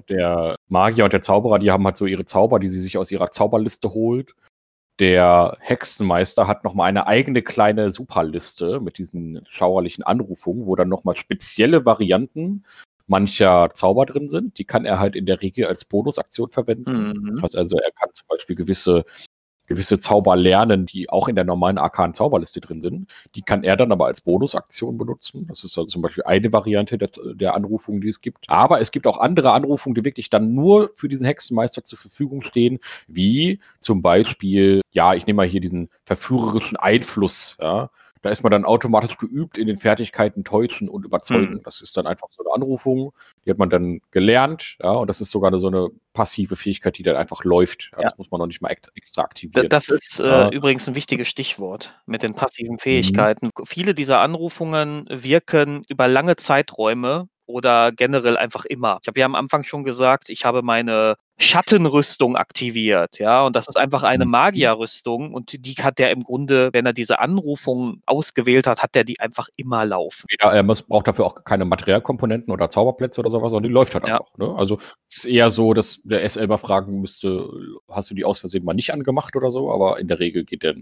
Der Magier und der Zauberer, die haben halt so ihre Zauber, die sie sich aus ihrer Zauberliste holt. Der Hexenmeister hat nochmal eine eigene kleine Superliste mit diesen schauerlichen Anrufungen, wo dann nochmal spezielle Varianten mancher Zauber drin sind. Die kann er halt in der Regel als Bonusaktion verwenden. Mhm. Das heißt also, er kann zum Beispiel gewisse gewisse Zauber lernen, die auch in der normalen arkanen Zauberliste drin sind. Die kann er dann aber als Bonusaktion benutzen. Das ist also zum Beispiel eine Variante der, der Anrufung, die es gibt. Aber es gibt auch andere Anrufungen, die wirklich dann nur für diesen Hexenmeister zur Verfügung stehen, wie zum Beispiel, ja, ich nehme mal hier diesen verführerischen Einfluss, ja. Da ist man dann automatisch geübt in den Fertigkeiten täuschen und überzeugen. Mhm. Das ist dann einfach so eine Anrufung, die hat man dann gelernt, ja, und das ist sogar so eine passive Fähigkeit, die dann einfach läuft. Ja. Das muss man noch nicht mal extra aktivieren. Das ist äh, übrigens ein wichtiges Stichwort mit den passiven mhm. Fähigkeiten. Mhm. Viele dieser Anrufungen wirken über lange Zeiträume oder generell einfach immer. Ich habe ja am Anfang schon gesagt, ich habe meine Schattenrüstung aktiviert, ja, und das ist einfach eine mhm. Magierrüstung und die hat der im Grunde, wenn er diese Anrufung ausgewählt hat, hat der die einfach immer laufen. Ja, er muss, braucht dafür auch keine Materialkomponenten oder Zauberplätze oder sowas, sondern die läuft halt ja. einfach. Ne? Also es ist eher so, dass der SL mal fragen müsste, hast du die aus Versehen mal nicht angemacht oder so, aber in der Regel geht der,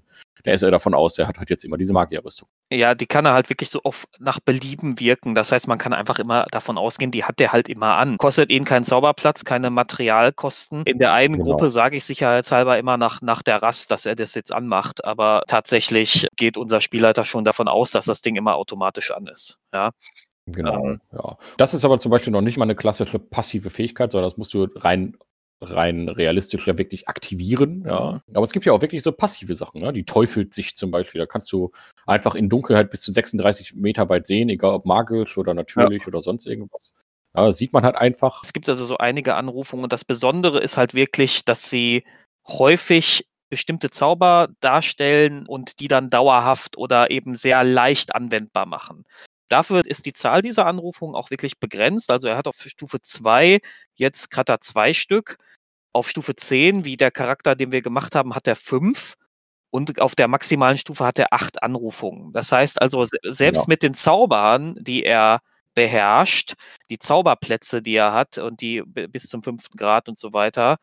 der SL davon aus, der hat halt jetzt immer diese Magierrüstung. Ja, die kann er halt wirklich so oft nach Belieben wirken. Das heißt, man kann einfach immer davon ausgehen, die hat der halt immer an. Kostet ihn keinen Zauberplatz, keine Materialkosten Kosten. In der einen genau. Gruppe sage ich sicherheitshalber immer nach, nach der Rast, dass er das jetzt anmacht, aber tatsächlich geht unser Spielleiter schon davon aus, dass das Ding immer automatisch an ist. Ja. Genau, ähm, ja. Das ist aber zum Beispiel noch nicht mal eine klassische passive Fähigkeit, sondern das musst du rein rein realistisch ja wirklich aktivieren, ja. Aber es gibt ja auch wirklich so passive Sachen, ne? Die teufelt sich zum Beispiel. Da kannst du einfach in Dunkelheit bis zu 36 Meter weit sehen, egal ob magisch oder natürlich ja. oder sonst irgendwas. Ja, das sieht man halt einfach. Es gibt also so einige Anrufungen und das Besondere ist halt wirklich, dass sie häufig bestimmte Zauber darstellen und die dann dauerhaft oder eben sehr leicht anwendbar machen. Dafür ist die Zahl dieser Anrufungen auch wirklich begrenzt. Also er hat auf Stufe 2 jetzt gerade zwei Stück. Auf Stufe 10, wie der Charakter, den wir gemacht haben, hat er fünf. Und auf der maximalen Stufe hat er acht Anrufungen. Das heißt also, selbst ja. mit den Zaubern, die er beherrscht, die Zauberplätze, die er hat und die bis zum fünften Grad und so weiter,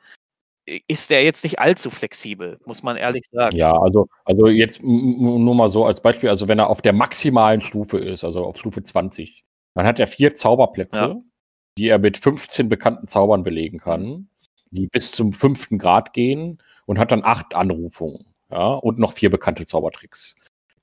ist er jetzt nicht allzu flexibel, muss man ehrlich sagen. Ja, also, also jetzt nur mal so als Beispiel, also wenn er auf der maximalen Stufe ist, also auf Stufe 20, dann hat er vier Zauberplätze, ja. die er mit 15 bekannten Zaubern belegen kann, die bis zum fünften Grad gehen und hat dann acht Anrufungen, ja, und noch vier bekannte Zaubertricks.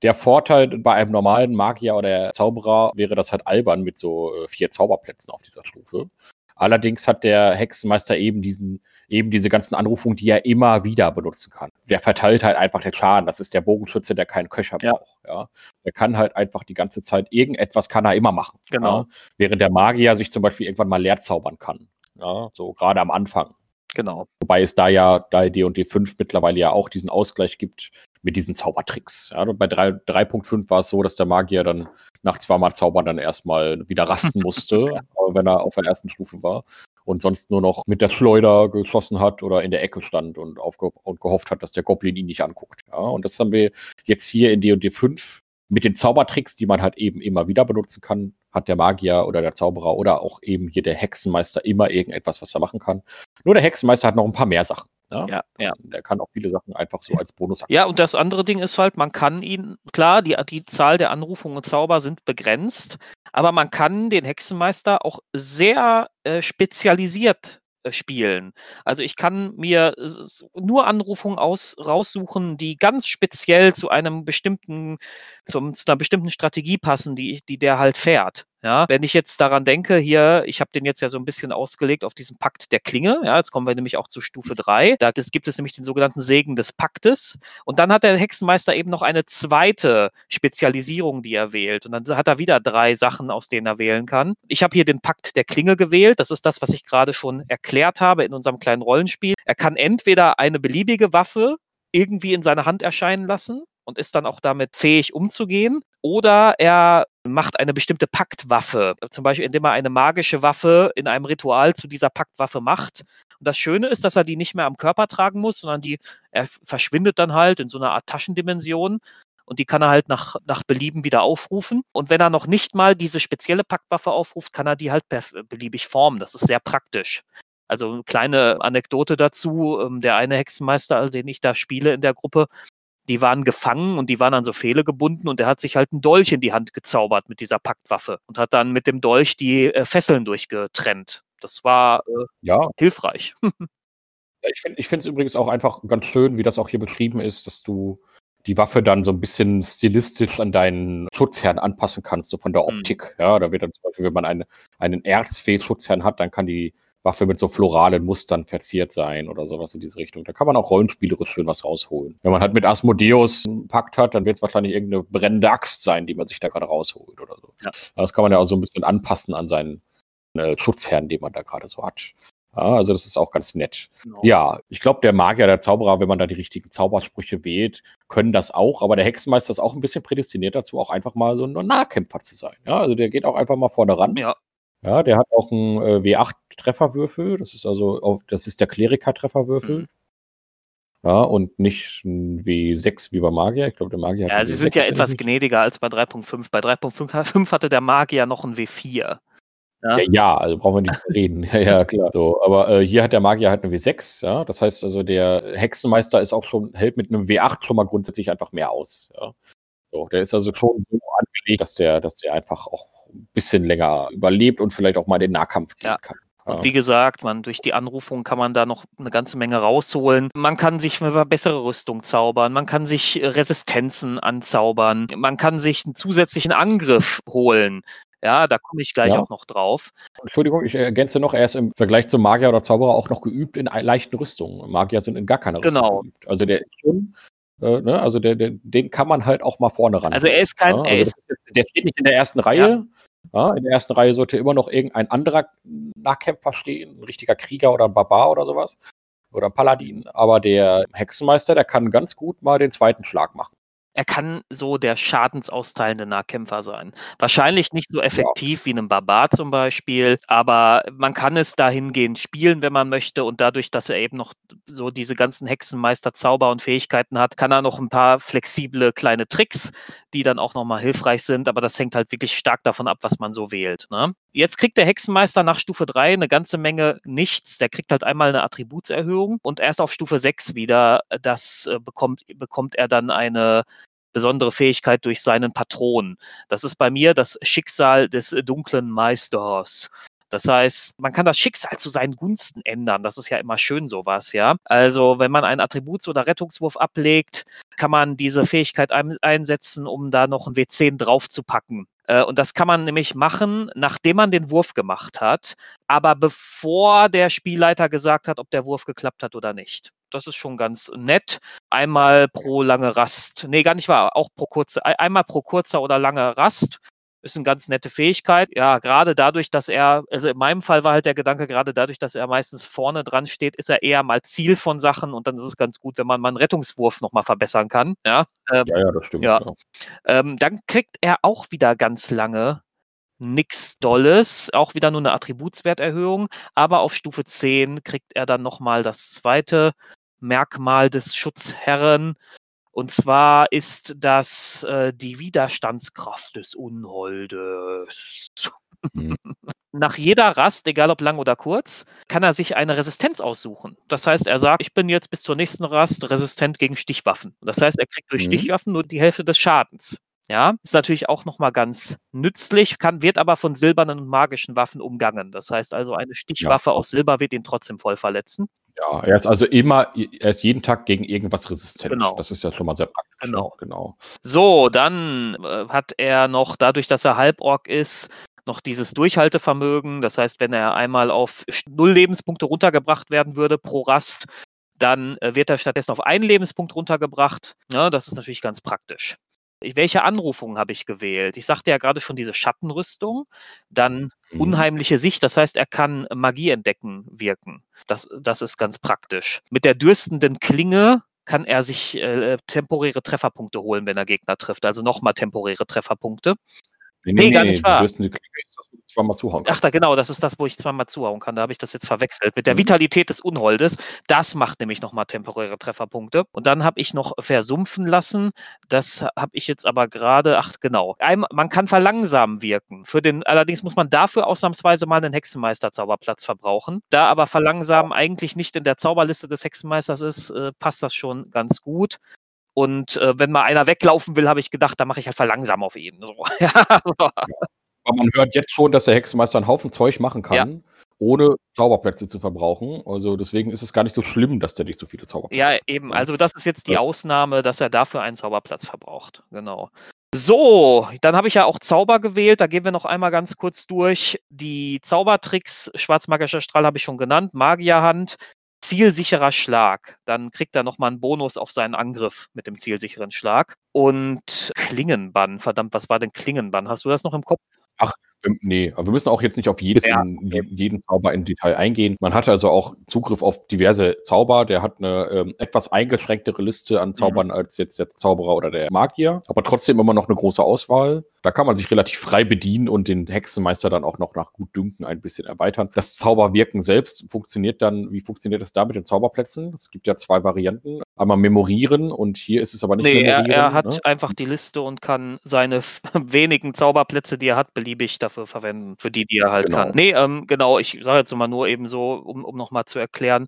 Der Vorteil bei einem normalen Magier oder Zauberer wäre das halt albern mit so äh, vier Zauberplätzen auf dieser Stufe. Allerdings hat der Hexenmeister eben diesen, eben diese ganzen Anrufungen, die er immer wieder benutzen kann. Der verteilt halt einfach den Schaden. Das ist der Bogenschütze, der keinen Köcher ja. braucht. Ja. Der kann halt einfach die ganze Zeit irgendetwas kann er immer machen. Genau. Ja. Während der Magier sich zum Beispiel irgendwann mal leer zaubern kann. Ja. So gerade am Anfang. Genau. Wobei es da ja bei D&D 5 mittlerweile ja auch diesen Ausgleich gibt mit diesen Zaubertricks. Ja, bei 3.5 war es so, dass der Magier dann nach zweimal Zaubern dann erstmal wieder rasten musste, wenn er auf der ersten Stufe war und sonst nur noch mit der Schleuder geschossen hat oder in der Ecke stand und, aufge und gehofft hat, dass der Goblin ihn nicht anguckt. Ja, und das haben wir jetzt hier in D&D 5 mit den Zaubertricks, die man halt eben immer wieder benutzen kann, hat der Magier oder der Zauberer oder auch eben hier der Hexenmeister immer irgendetwas, was er machen kann. Nur der Hexenmeister hat noch ein paar mehr Sachen. Ja, ja, ja. Der kann auch viele Sachen einfach so als Bonus Ja, und das andere Ding ist halt, man kann ihn, klar, die, die Zahl der Anrufungen und Zauber sind begrenzt, aber man kann den Hexenmeister auch sehr äh, spezialisiert äh, spielen. Also ich kann mir nur Anrufungen aus, raussuchen, die ganz speziell zu einem bestimmten, zum, zu einer bestimmten Strategie passen, die, die der halt fährt. Ja, wenn ich jetzt daran denke, hier, ich habe den jetzt ja so ein bisschen ausgelegt auf diesen Pakt der Klinge. Ja, jetzt kommen wir nämlich auch zu Stufe 3. Da das gibt es nämlich den sogenannten Segen des Paktes. Und dann hat der Hexenmeister eben noch eine zweite Spezialisierung, die er wählt. Und dann hat er wieder drei Sachen, aus denen er wählen kann. Ich habe hier den Pakt der Klinge gewählt. Das ist das, was ich gerade schon erklärt habe in unserem kleinen Rollenspiel. Er kann entweder eine beliebige Waffe irgendwie in seine Hand erscheinen lassen und ist dann auch damit fähig umzugehen. Oder er macht eine bestimmte Paktwaffe, zum Beispiel indem er eine magische Waffe in einem Ritual zu dieser Paktwaffe macht. Und das Schöne ist, dass er die nicht mehr am Körper tragen muss, sondern die, er verschwindet dann halt in so einer Art Taschendimension und die kann er halt nach, nach Belieben wieder aufrufen. Und wenn er noch nicht mal diese spezielle Paktwaffe aufruft, kann er die halt beliebig formen. Das ist sehr praktisch. Also eine kleine Anekdote dazu. Ähm, der eine Hexenmeister, den ich da spiele in der Gruppe, die waren gefangen und die waren an so Pfähle gebunden und er hat sich halt einen Dolch in die Hand gezaubert mit dieser Paktwaffe und hat dann mit dem Dolch die äh, Fesseln durchgetrennt. Das war äh, ja. hilfreich. ich finde es übrigens auch einfach ganz schön, wie das auch hier beschrieben ist, dass du die Waffe dann so ein bisschen stilistisch an deinen Schutzherrn anpassen kannst, so von der mhm. Optik. Mhm. Ja, da wird dann zum Beispiel, wenn man eine, einen Erzfee-Schutzherrn hat, dann kann die Waffe mit so floralen Mustern verziert sein oder sowas in diese Richtung. Da kann man auch rollenspielerisch schön was rausholen. Wenn man halt mit Asmodeus einen Pakt hat, dann wird es wahrscheinlich irgendeine brennende Axt sein, die man sich da gerade rausholt oder so. Ja. Das kann man ja auch so ein bisschen anpassen an seinen äh, Schutzherrn, den man da gerade so hat. Ja, also das ist auch ganz nett. Genau. Ja, ich glaube, der Magier, der Zauberer, wenn man da die richtigen Zaubersprüche wählt, können das auch. Aber der Hexenmeister ist auch ein bisschen prädestiniert dazu, auch einfach mal so ein Nahkämpfer zu sein. Ja, also der geht auch einfach mal vorne ran. Ja. Ja, der hat auch einen äh, W8-Trefferwürfel. Das ist also, auf, das ist der Kleriker-Trefferwürfel. Mhm. Ja, und nicht ein W6 wie bei Magier. Ich glaube, der Magier hat Ja, sie sind ja etwas gnädiger als bei 3.5. Bei 3.5 hatte der Magier noch ein W4. Ja. ja, also brauchen wir nicht reden. Ja, ja, klar. So, aber äh, hier hat der Magier halt eine W6, ja. Das heißt also, der Hexenmeister ist auch schon, hält mit einem W8 schon mal grundsätzlich einfach mehr aus. Ja. So, der ist also schon so angelegt, dass der, dass der einfach auch ein bisschen länger überlebt und vielleicht auch mal den Nahkampf gehen ja. kann. Und wie gesagt, man durch die Anrufung kann man da noch eine ganze Menge rausholen. Man kann sich eine bessere Rüstung zaubern, man kann sich Resistenzen anzaubern, man kann sich einen zusätzlichen Angriff holen. Ja, da komme ich gleich ja. auch noch drauf. Entschuldigung, ich ergänze noch, er ist im Vergleich zum Magier oder Zauberer auch noch geübt in leichten Rüstungen. Magier sind in gar keiner Rüstung genau. geübt. Also der ist schon, äh, ne, also der, der, den kann man halt auch mal vorne ran. Also er ist kein, ja, also er ist, ist, der steht nicht in der ersten Reihe. Ja. in der ersten Reihe sollte immer noch irgendein anderer Nahkämpfer stehen, ein richtiger Krieger oder ein Barbar oder sowas. Oder Paladin. Aber der Hexenmeister, der kann ganz gut mal den zweiten Schlag machen er kann so der schadensausteilte Nahkämpfer sein. Wahrscheinlich nicht so effektiv ja. wie ein Barbar zum Beispiel, aber man kann es dahingehend spielen, wenn man möchte. Und dadurch, dass er eben noch so diese ganzen Hexenmeister Zauber und Fähigkeiten hat, kann er noch ein paar flexible kleine Tricks, die dann auch nochmal hilfreich sind. Aber das hängt halt wirklich stark davon ab, was man so wählt. Ne? Jetzt kriegt der Hexenmeister nach Stufe 3 eine ganze Menge nichts. Der kriegt halt einmal eine Attributserhöhung und erst auf Stufe 6 wieder, das äh, bekommt, bekommt er dann eine besondere Fähigkeit durch seinen Patron. Das ist bei mir das Schicksal des dunklen Meisters. Das heißt, man kann das Schicksal zu seinen Gunsten ändern. Das ist ja immer schön sowas, ja. Also, wenn man einen Attributs- oder Rettungswurf ablegt, kann man diese Fähigkeit einsetzen, um da noch ein W10 draufzupacken. Äh, und das kann man nämlich machen, nachdem man den Wurf gemacht hat, aber bevor der Spielleiter gesagt hat, ob der Wurf geklappt hat oder nicht. Das ist schon ganz nett. Einmal pro lange Rast. Nee, gar nicht wahr. Auch pro kurze. Einmal pro kurzer oder lange Rast ist eine ganz nette Fähigkeit. Ja, gerade dadurch, dass er, also in meinem Fall war halt der Gedanke, gerade dadurch, dass er meistens vorne dran steht, ist er eher mal Ziel von Sachen und dann ist es ganz gut, wenn man mal einen Rettungswurf nochmal verbessern kann. Ja, ähm, ja, ja, das stimmt. Ja. Ähm, dann kriegt er auch wieder ganz lange nichts Dolles, auch wieder nur eine Attributswerterhöhung, aber auf Stufe 10 kriegt er dann nochmal das zweite Merkmal des Schutzherren, und zwar ist das äh, die Widerstandskraft des Unholdes. Mhm. Nach jeder Rast, egal ob lang oder kurz, kann er sich eine Resistenz aussuchen. Das heißt, er sagt, ich bin jetzt bis zur nächsten Rast resistent gegen Stichwaffen. Das heißt, er kriegt durch mhm. Stichwaffen nur die Hälfte des Schadens. Ja, ist natürlich auch nochmal ganz nützlich, kann, wird aber von silbernen und magischen Waffen umgangen. Das heißt also, eine Stichwaffe ja. aus Silber wird ihn trotzdem voll verletzen. Ja, er ist also immer, er ist jeden Tag gegen irgendwas resistent. Genau. Das ist ja schon mal sehr praktisch. Genau. genau. So, dann äh, hat er noch, dadurch, dass er Halborg ist, noch dieses Durchhaltevermögen. Das heißt, wenn er einmal auf null Lebenspunkte runtergebracht werden würde pro Rast, dann äh, wird er stattdessen auf einen Lebenspunkt runtergebracht. Ja, das ist natürlich ganz praktisch welche Anrufungen habe ich gewählt? Ich sagte ja gerade schon diese Schattenrüstung, dann mhm. unheimliche Sicht, das heißt, er kann Magie entdecken wirken. Das, das ist ganz praktisch. Mit der dürstenden Klinge kann er sich äh, temporäre Trefferpunkte holen, wenn er Gegner trifft, also nochmal temporäre Trefferpunkte. Nee, nee, nee gar nicht wahr. Die Klinge ist das, wo du zweimal zuhauen kannst. Ach, da genau, das ist das, wo ich zweimal zuhauen kann. Da habe ich das jetzt verwechselt. Mit der mhm. Vitalität des Unholdes. Das macht nämlich nochmal temporäre Trefferpunkte. Und dann habe ich noch versumpfen lassen. Das habe ich jetzt aber gerade, ach genau. Ein, man kann verlangsamen wirken. Für den, allerdings muss man dafür ausnahmsweise mal einen Hexenmeister-Zauberplatz verbrauchen. Da aber verlangsamen eigentlich nicht in der Zauberliste des Hexenmeisters ist, äh, passt das schon ganz gut. Und äh, wenn mal einer weglaufen will, habe ich gedacht, da mache ich halt verlangsam auf ihn. So. ja, so. Aber man hört jetzt schon, dass der Hexenmeister einen Haufen Zeug machen kann, ja. ohne Zauberplätze zu verbrauchen. Also deswegen ist es gar nicht so schlimm, dass der nicht so viele Zauberplätze Ja, eben. Also das ist jetzt die Ausnahme, dass er dafür einen Zauberplatz verbraucht. Genau. So, dann habe ich ja auch Zauber gewählt. Da gehen wir noch einmal ganz kurz durch. Die Zaubertricks, schwarzmagischer Strahl habe ich schon genannt, Magierhand, zielsicherer Schlag. Dann kriegt er nochmal einen Bonus auf seinen Angriff mit dem zielsicheren Schlag. Und Klingenbann, verdammt, was war denn Klingenbann? Hast du das noch im Kopf? Ach, nee, aber wir müssen auch jetzt nicht auf jedes ja. in, jeden Zauber in Detail eingehen. Man hat also auch Zugriff auf diverse Zauber. Der hat eine ähm, etwas eingeschränktere Liste an. Zaubern mhm. als jetzt der Zauberer oder der Magier, aber trotzdem immer noch eine große Auswahl. Da kann man sich relativ frei bedienen und den Hexenmeister dann auch noch nach Gutdünken ein bisschen erweitern. Das Zauberwirken selbst funktioniert dann, wie funktioniert das da mit den Zauberplätzen? Es gibt ja zwei Varianten. Einmal memorieren und hier ist es aber nicht nee, memorieren. Er, er hat ne? einfach die Liste und kann seine wenigen Zauberplätze, die er hat, beliebig dafür verwenden, für die, die er halt genau. kann. Nee, ähm, genau, ich sage jetzt mal nur eben so, um, um nochmal zu erklären,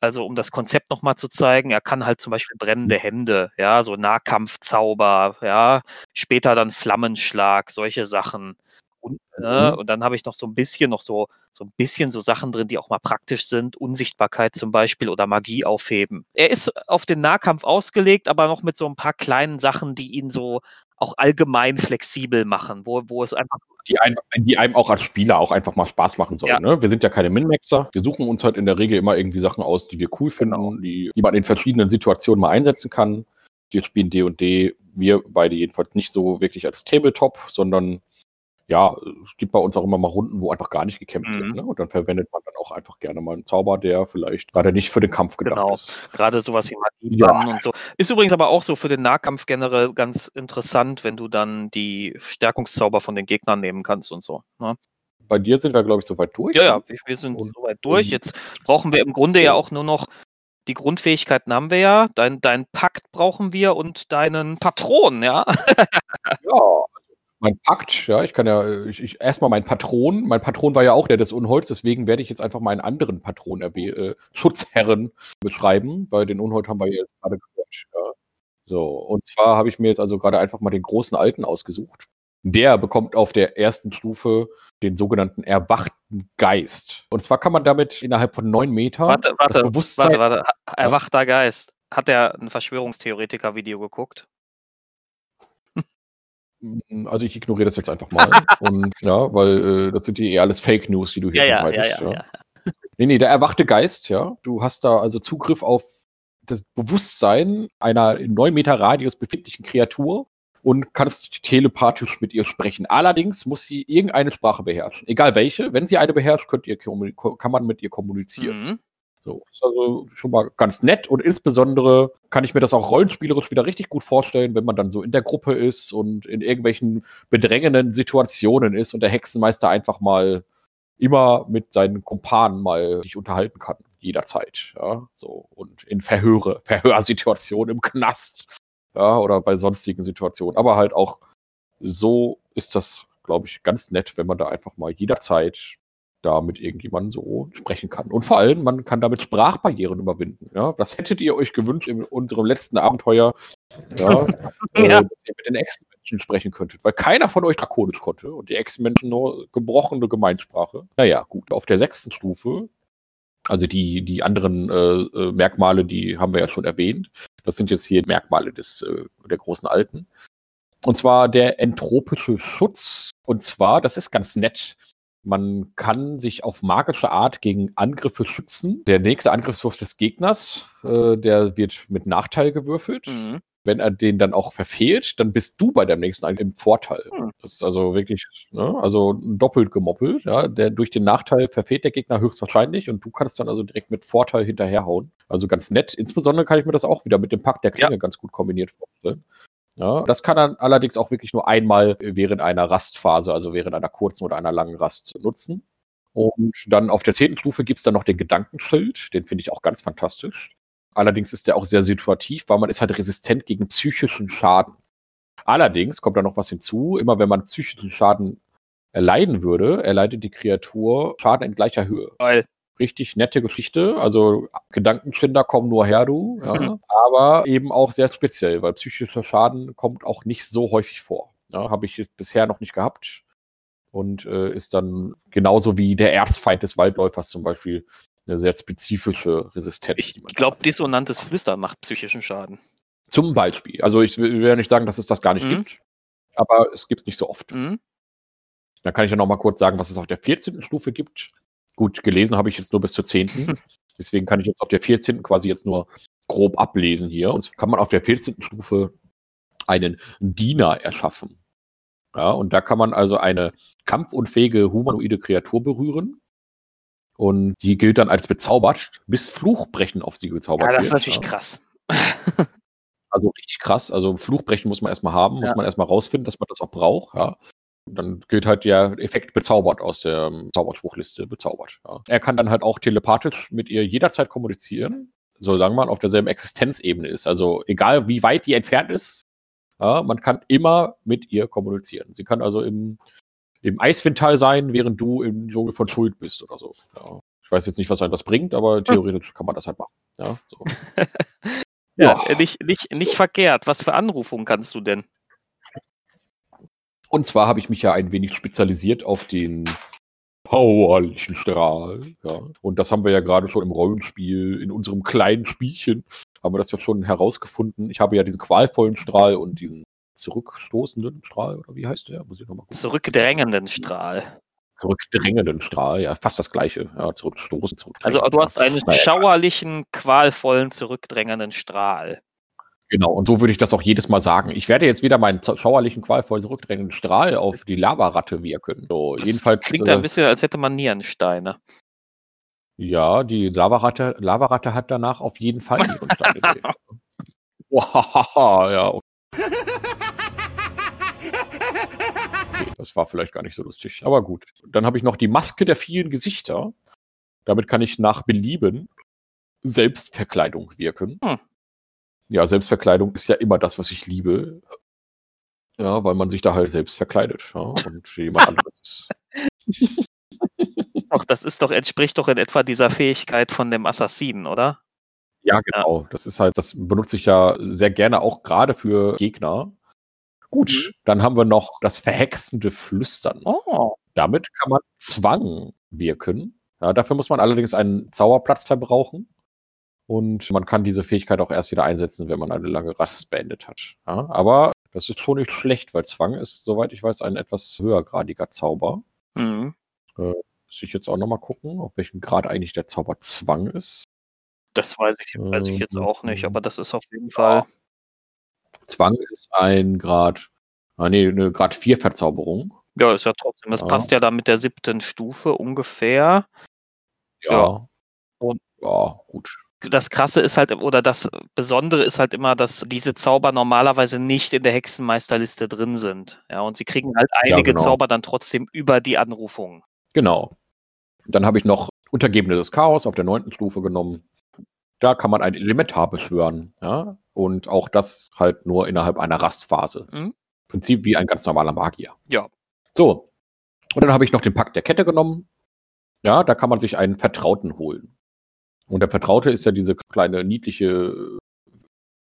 also um das Konzept nochmal zu zeigen, er kann halt zum Beispiel brennende Hände, ja, so Nahkampfzauber, ja, später dann Flammenschlag, solche Sachen. Und, ne, mhm. und dann habe ich noch so ein bisschen noch so, so ein bisschen so Sachen drin, die auch mal praktisch sind. Unsichtbarkeit zum Beispiel oder Magie aufheben. Er ist auf den Nahkampf ausgelegt, aber noch mit so ein paar kleinen Sachen, die ihn so auch allgemein flexibel machen, wo, wo es einfach. Die, ein, die einem auch als Spieler auch einfach mal Spaß machen sollen. Ja. Ne? Wir sind ja keine Min-Maxer. Wir suchen uns halt in der Regel immer irgendwie Sachen aus, die wir cool finden, genau. die, die man in verschiedenen Situationen mal einsetzen kann. Wir spielen D&D, wir beide jedenfalls nicht so wirklich als Tabletop, sondern ja, es gibt bei uns auch immer mal Runden, wo einfach gar nicht gekämpft mhm. wird. Ne? Und dann verwendet man dann auch einfach gerne mal einen Zauber, der vielleicht gerade nicht für den Kampf gedacht genau. ist. Gerade sowas wie Magie ja. und so. Ist übrigens aber auch so für den Nahkampf generell ganz interessant, wenn du dann die Stärkungszauber von den Gegnern nehmen kannst und so. Ne? Bei dir sind wir, glaube ich, soweit durch. Ja, ja, ne? wir sind und, soweit durch. Jetzt brauchen wir im Grunde ja auch nur noch die Grundfähigkeiten haben wir ja. Dein, dein Pakt brauchen wir und deinen Patron, ja. ja, mein Pakt, ja, ich kann ja, ich, ich erstmal mein Patron. Mein Patron war ja auch der des Unholds, deswegen werde ich jetzt einfach meinen anderen Patron äh, Schutzherren beschreiben, weil den Unhold haben wir jetzt gerade gehört. Ja. So, und zwar habe ich mir jetzt also gerade einfach mal den großen Alten ausgesucht. Der bekommt auf der ersten Stufe den sogenannten erwachten Geist. Und zwar kann man damit innerhalb von neun Metern warte, warte, das Bewusstsein. Warte, warte. Erwachter Geist. Hat der ein Verschwörungstheoretiker-Video geguckt? Hm, also ich ignoriere das jetzt einfach mal. und ja, weil äh, das sind eher alles Fake News, die du hier ja, verbreitest. Ja, ja, ja. ja. Nee, nee, der erwachte Geist, ja. Du hast da also Zugriff auf das Bewusstsein einer in neun Meter Radius befindlichen Kreatur und kannst telepathisch mit ihr sprechen. Allerdings muss sie irgendeine Sprache beherrschen. Egal welche. Wenn sie eine beherrscht, könnt ihr, kann man mit ihr kommunizieren. Mhm. So, ist also schon mal ganz nett und insbesondere kann ich mir das auch rollenspielerisch wieder richtig gut vorstellen, wenn man dann so in der Gruppe ist und in irgendwelchen bedrängenden Situationen ist und der Hexenmeister einfach mal immer mit seinen Kumpanen mal sich unterhalten kann, jederzeit, ja, so. Und in Verhöre, Verhörsituationen im Knast, ja, oder bei sonstigen Situationen, aber halt auch so ist das, glaube ich, ganz nett, wenn man da einfach mal jederzeit da mit irgendjemandem so sprechen kann. Und vor allem, man kann damit Sprachbarrieren überwinden. Ja? Das hättet ihr euch gewünscht in unserem letzten Abenteuer, ja, äh, ja. dass ihr mit den Ex-Menschen sprechen könntet, weil keiner von euch Drakonisch konnte und die Ex-Menschen nur gebrochene Gemeinsprache. Naja, gut, auf der sechsten Stufe, also die, die anderen äh, äh, Merkmale, die haben wir ja schon erwähnt. Das sind jetzt hier Merkmale des, äh, der großen Alten. Und zwar der entropische Schutz. Und zwar, das ist ganz nett. Man kann sich auf magische Art gegen Angriffe schützen. Der nächste Angriffswurf des Gegners, äh, der wird mit Nachteil gewürfelt. Mhm. Wenn er den dann auch verfehlt, dann bist du bei dem nächsten Angriff im Vorteil. Mhm. Das ist also wirklich, ne, also doppelt gemoppelt. Ja. Der, durch den Nachteil verfehlt der Gegner höchstwahrscheinlich und du kannst dann also direkt mit Vorteil hinterherhauen. Also ganz nett. Insbesondere kann ich mir das auch wieder mit dem Pakt der Klinge ja. ganz gut kombiniert vorstellen. Ja, das kann er allerdings auch wirklich nur einmal während einer Rastphase, also während einer kurzen oder einer langen Rast nutzen. Und dann auf der zehnten Stufe gibt es dann noch den Gedankenschild, den finde ich auch ganz fantastisch. Allerdings ist der auch sehr situativ, weil man ist halt resistent gegen psychischen Schaden. Allerdings kommt da noch was hinzu, immer wenn man psychischen Schaden erleiden würde, erleidet die Kreatur Schaden in gleicher Höhe. Geil. Richtig nette Geschichte. Also Gedankenschinder kommen nur her, du. Ja. aber eben auch sehr speziell, weil psychischer Schaden kommt auch nicht so häufig vor. Ja, Habe ich bisher noch nicht gehabt. Und äh, ist dann genauso wie der Erzfeind des Waldläufers zum Beispiel eine sehr spezifische Resistenz. Ich glaube, dissonantes Flüstern macht psychischen Schaden. Zum Beispiel. Also ich will ja nicht sagen, dass es das gar nicht mhm. gibt, aber es gibt es nicht so oft. Mhm. Dann kann ich ja noch mal kurz sagen, was es auf der 14. Stufe gibt. Gut, gelesen habe ich jetzt nur bis zur 10. Deswegen kann ich jetzt auf der 14. quasi jetzt nur grob ablesen hier. Und kann man auf der 14. Stufe einen Diener erschaffen. Ja, und da kann man also eine kampfunfähige humanoide Kreatur berühren. Und die gilt dann als bezaubert, bis Fluchbrechen auf sie gezaubert wird. Ja, das ist natürlich ja. krass. Also richtig krass. Also Fluchbrechen muss man erstmal haben, muss man erstmal rausfinden, dass man das auch braucht, ja. Dann gilt halt der Effekt bezaubert aus der ähm, Zauberspruchliste, bezaubert. Ja. Er kann dann halt auch telepathisch mit ihr jederzeit kommunizieren, solange man auf derselben Existenzebene ist. Also egal wie weit die entfernt ist, ja, man kann immer mit ihr kommunizieren. Sie kann also im, im Eiswindtal sein, während du im Dschungel von Schuld bist oder so. Ja. Ich weiß jetzt nicht, was einem das bringt, aber theoretisch kann man das halt machen. Ja, so. ja nicht, nicht, nicht verkehrt. Was für Anrufungen kannst du denn? Und zwar habe ich mich ja ein wenig spezialisiert auf den powerlichen Strahl. Ja. Und das haben wir ja gerade schon im Rollenspiel, in unserem kleinen Spielchen, haben wir das ja schon herausgefunden. Ich habe ja diesen qualvollen Strahl und diesen zurückstoßenden Strahl, oder wie heißt der? Muss ich nochmal. Zurückdrängenden Strahl. Zurückdrängenden Strahl, ja, fast das gleiche. Ja, zurückstoßen, Also du hast einen schauerlichen, qualvollen, zurückdrängenden Strahl. Genau, und so würde ich das auch jedes Mal sagen. Ich werde jetzt wieder meinen schauerlichen, qualvollen zurückdrängenden Strahl auf die Lavaratte wirken. So, das jedenfalls, klingt äh, ein bisschen, als hätte man Nierensteine. Ja, die Lavaratte, Lavaratte hat danach auf jeden Fall Nierensteine. wow, ja, okay. okay. Das war vielleicht gar nicht so lustig, aber gut. Dann habe ich noch die Maske der vielen Gesichter. Damit kann ich nach Belieben Selbstverkleidung wirken. Hm ja, Selbstverkleidung ist ja immer das, was ich liebe. Ja, weil man sich da halt selbst verkleidet. Ja, und jemand anderes. Doch, das ist doch, entspricht doch in etwa dieser Fähigkeit von dem Assassinen, oder? Ja, genau. Ja. Das ist halt, das benutze ich ja sehr gerne auch gerade für Gegner. Gut, mhm. dann haben wir noch das verhexende Flüstern. Oh. Damit kann man Zwang wirken. Ja, dafür muss man allerdings einen Zauberplatz verbrauchen. Und man kann diese Fähigkeit auch erst wieder einsetzen, wenn man eine lange Rast beendet hat. Ja, aber das ist schon nicht schlecht, weil Zwang ist, soweit ich weiß, ein etwas höhergradiger Zauber. Mhm. Äh, muss ich jetzt auch nochmal gucken, auf welchem Grad eigentlich der Zauber Zwang ist. Das weiß ich, weiß ich jetzt auch nicht, aber das ist auf jeden Fall. Zwang ist ein Grad, ah nee, eine Grad 4 Verzauberung. Ja, ist ja trotzdem. Das ja. passt ja dann mit der siebten Stufe ungefähr. Ja. ja. Und ja, gut das Krasse ist halt, oder das Besondere ist halt immer, dass diese Zauber normalerweise nicht in der Hexenmeisterliste drin sind. Ja, und sie kriegen halt einige ja, genau. Zauber dann trotzdem über die Anrufungen. Genau. Dann habe ich noch Untergebene des Chaos auf der neunten Stufe genommen. Da kann man ein Elementar beschwören. Ja? Und auch das halt nur innerhalb einer Rastphase. Mhm. Prinzip wie ein ganz normaler Magier. Ja. So. Und dann habe ich noch den Pakt der Kette genommen. Ja, da kann man sich einen Vertrauten holen. Und der Vertraute ist ja diese kleine niedliche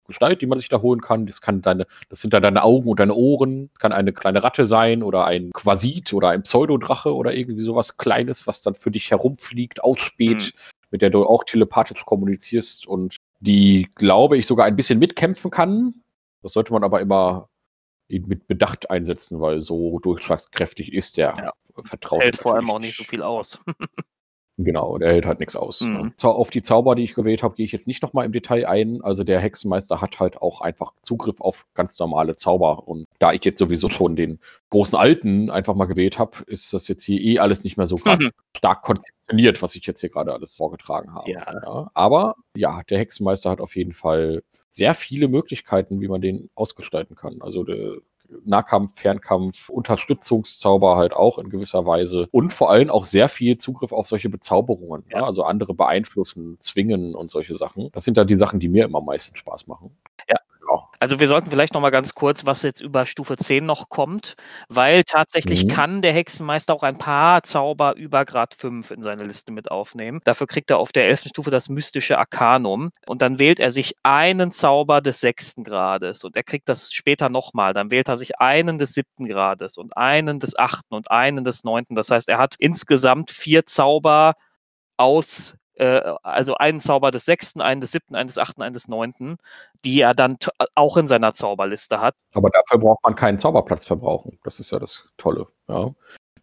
Gestalt, die man sich da holen kann. Das kann deine, das sind dann deine Augen und deine Ohren. Das kann eine kleine Ratte sein oder ein Quasit oder ein Pseudodrache oder irgendwie sowas Kleines, was dann für dich herumfliegt, ausspäht, mhm. mit der du auch telepathisch kommunizierst und die, glaube ich, sogar ein bisschen mitkämpfen kann. Das sollte man aber immer mit Bedacht einsetzen, weil so durchschlagskräftig ist der ja. Vertraute. Hält vor allem auch nicht so viel aus. Genau, der hält halt nichts aus. Mhm. Auf die Zauber, die ich gewählt habe, gehe ich jetzt nicht nochmal im Detail ein. Also der Hexenmeister hat halt auch einfach Zugriff auf ganz normale Zauber. Und da ich jetzt sowieso schon den großen Alten einfach mal gewählt habe, ist das jetzt hier eh alles nicht mehr so mhm. stark konzeptioniert, was ich jetzt hier gerade alles vorgetragen habe. Ja. Ja, aber ja, der Hexenmeister hat auf jeden Fall sehr viele Möglichkeiten, wie man den ausgestalten kann. Also der Nahkampf, Fernkampf, Unterstützungszauber halt auch in gewisser Weise und vor allem auch sehr viel Zugriff auf solche Bezauberungen, ja. Ja, also andere beeinflussen, zwingen und solche Sachen. Das sind da die Sachen, die mir immer am meisten Spaß machen. Ja, also wir sollten vielleicht noch mal ganz kurz, was jetzt über Stufe 10 noch kommt, weil tatsächlich mhm. kann der Hexenmeister auch ein paar Zauber über Grad 5 in seine Liste mit aufnehmen. Dafür kriegt er auf der 11. Stufe das mystische Arkanum und dann wählt er sich einen Zauber des 6. Grades und er kriegt das später nochmal. Dann wählt er sich einen des 7. Grades und einen des 8. und einen des 9. Das heißt, er hat insgesamt vier Zauber aus äh, also einen Zauber des sechsten, einen des siebten, einen des achten, einen des neunten, die er dann äh, auch in seiner Zauberliste hat. Aber dafür braucht man keinen Zauberplatz verbrauchen. Das ist ja das Tolle. Ja.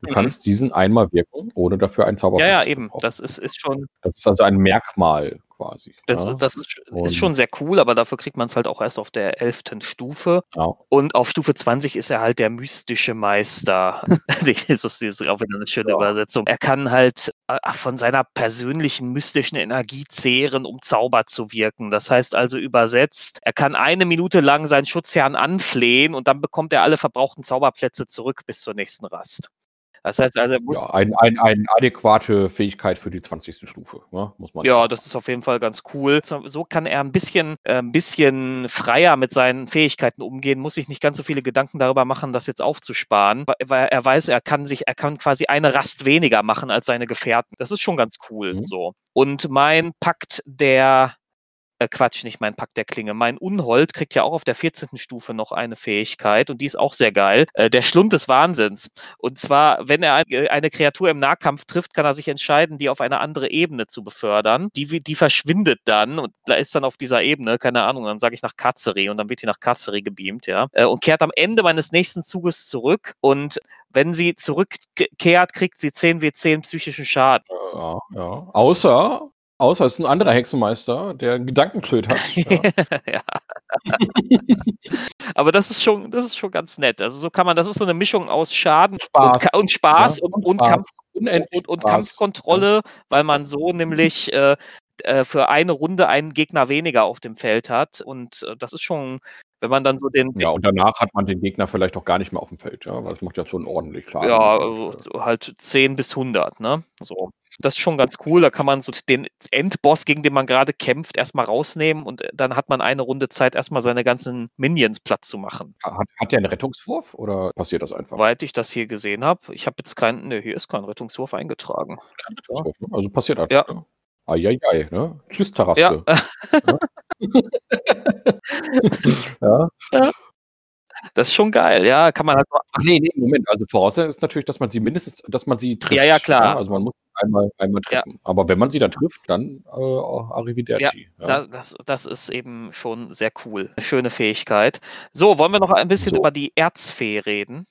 Du mhm. kannst diesen einmal wirken, ohne dafür einen Zauberplatz zu Ja, ja, eben. Das ist, ist schon. Das ist also ein Merkmal quasi. Das, ja. das ist, ist, schon sehr cool, aber dafür kriegt man es halt auch erst auf der 11. Stufe. Ja. Und auf Stufe 20 ist er halt der mystische Meister. das ist auch wieder eine schöne ja. Übersetzung. Er kann halt äh, von seiner persönlichen mystischen Energie zehren, um Zauber zu wirken. Das heißt also übersetzt, er kann eine Minute lang seinen Schutzherrn anflehen und dann bekommt er alle verbrauchten Zauberplätze zurück bis zur nächsten Rast. Das heißt also, muss ja, eine ein, ein adäquate Fähigkeit für die 20. Stufe, ne? muss man. Ja, sagen. das ist auf jeden Fall ganz cool. So, so kann er ein bisschen, äh, ein bisschen freier mit seinen Fähigkeiten umgehen, muss sich nicht ganz so viele Gedanken darüber machen, das jetzt aufzusparen, weil er weiß, er kann sich, er kann quasi eine Rast weniger machen als seine Gefährten. Das ist schon ganz cool. Mhm. So. Und mein Pakt der äh, Quatsch, nicht mein Pakt der Klinge. Mein Unhold kriegt ja auch auf der 14. Stufe noch eine Fähigkeit und die ist auch sehr geil. Äh, der Schlund des Wahnsinns. Und zwar, wenn er äh, eine Kreatur im Nahkampf trifft, kann er sich entscheiden, die auf eine andere Ebene zu befördern. Die, die verschwindet dann und ist dann auf dieser Ebene, keine Ahnung, dann sage ich nach Katzeri und dann wird die nach Katzeri gebeamt, ja. Äh, und kehrt am Ende meines nächsten Zuges zurück und wenn sie zurückkehrt, kriegt sie 10 W10 psychischen Schaden. Ja, ja. Außer Außer es ist ein anderer Hexenmeister, der einen Gedankenklöt hat. Ja. Aber das ist schon, das ist schon ganz nett. Also so kann man, das ist so eine Mischung aus Schaden Spaß. Und, und Spaß ja, und, und, Spaß. Kampf, und, und Kampfkontrolle, ja. weil man so nämlich äh, äh, für eine Runde einen Gegner weniger auf dem Feld hat. Und äh, das ist schon, wenn man dann so den. Ja, und danach hat man den Gegner vielleicht auch gar nicht mehr auf dem Feld, ja, weil das macht ja schon ordentlich Schaden. Ja, also, halt 10 bis 100, ne? So. Das ist schon ganz cool. Da kann man so den Endboss, gegen den man gerade kämpft, erstmal rausnehmen und äh, dann hat man eine Runde Zeit, erstmal seine ganzen Minions platt zu machen. Hat, hat der einen Rettungswurf oder passiert das einfach? Soweit ich das hier gesehen habe, ich habe jetzt keinen, ne, hier ist kein Rettungswurf eingetragen. Kein Rettungswurf, ne? Also passiert einfach. Ja. Ne? Eieiei, ne? Tschüss, Taraske. Ja. ja. ja. Das ist schon geil, ja. Kann man halt. Ach nee, nee, Moment. Also Voraussetzung ist natürlich, dass man sie mindestens, dass man sie trifft. Ja, ja, klar. Ja? Also man muss einmal, einmal treffen. Ja. Aber wenn man sie dann trifft, dann äh, Arrivederci. Ja, ja. Das, das ist eben schon sehr cool. Eine schöne Fähigkeit. So, wollen wir noch ein bisschen so. über die Erzfee reden?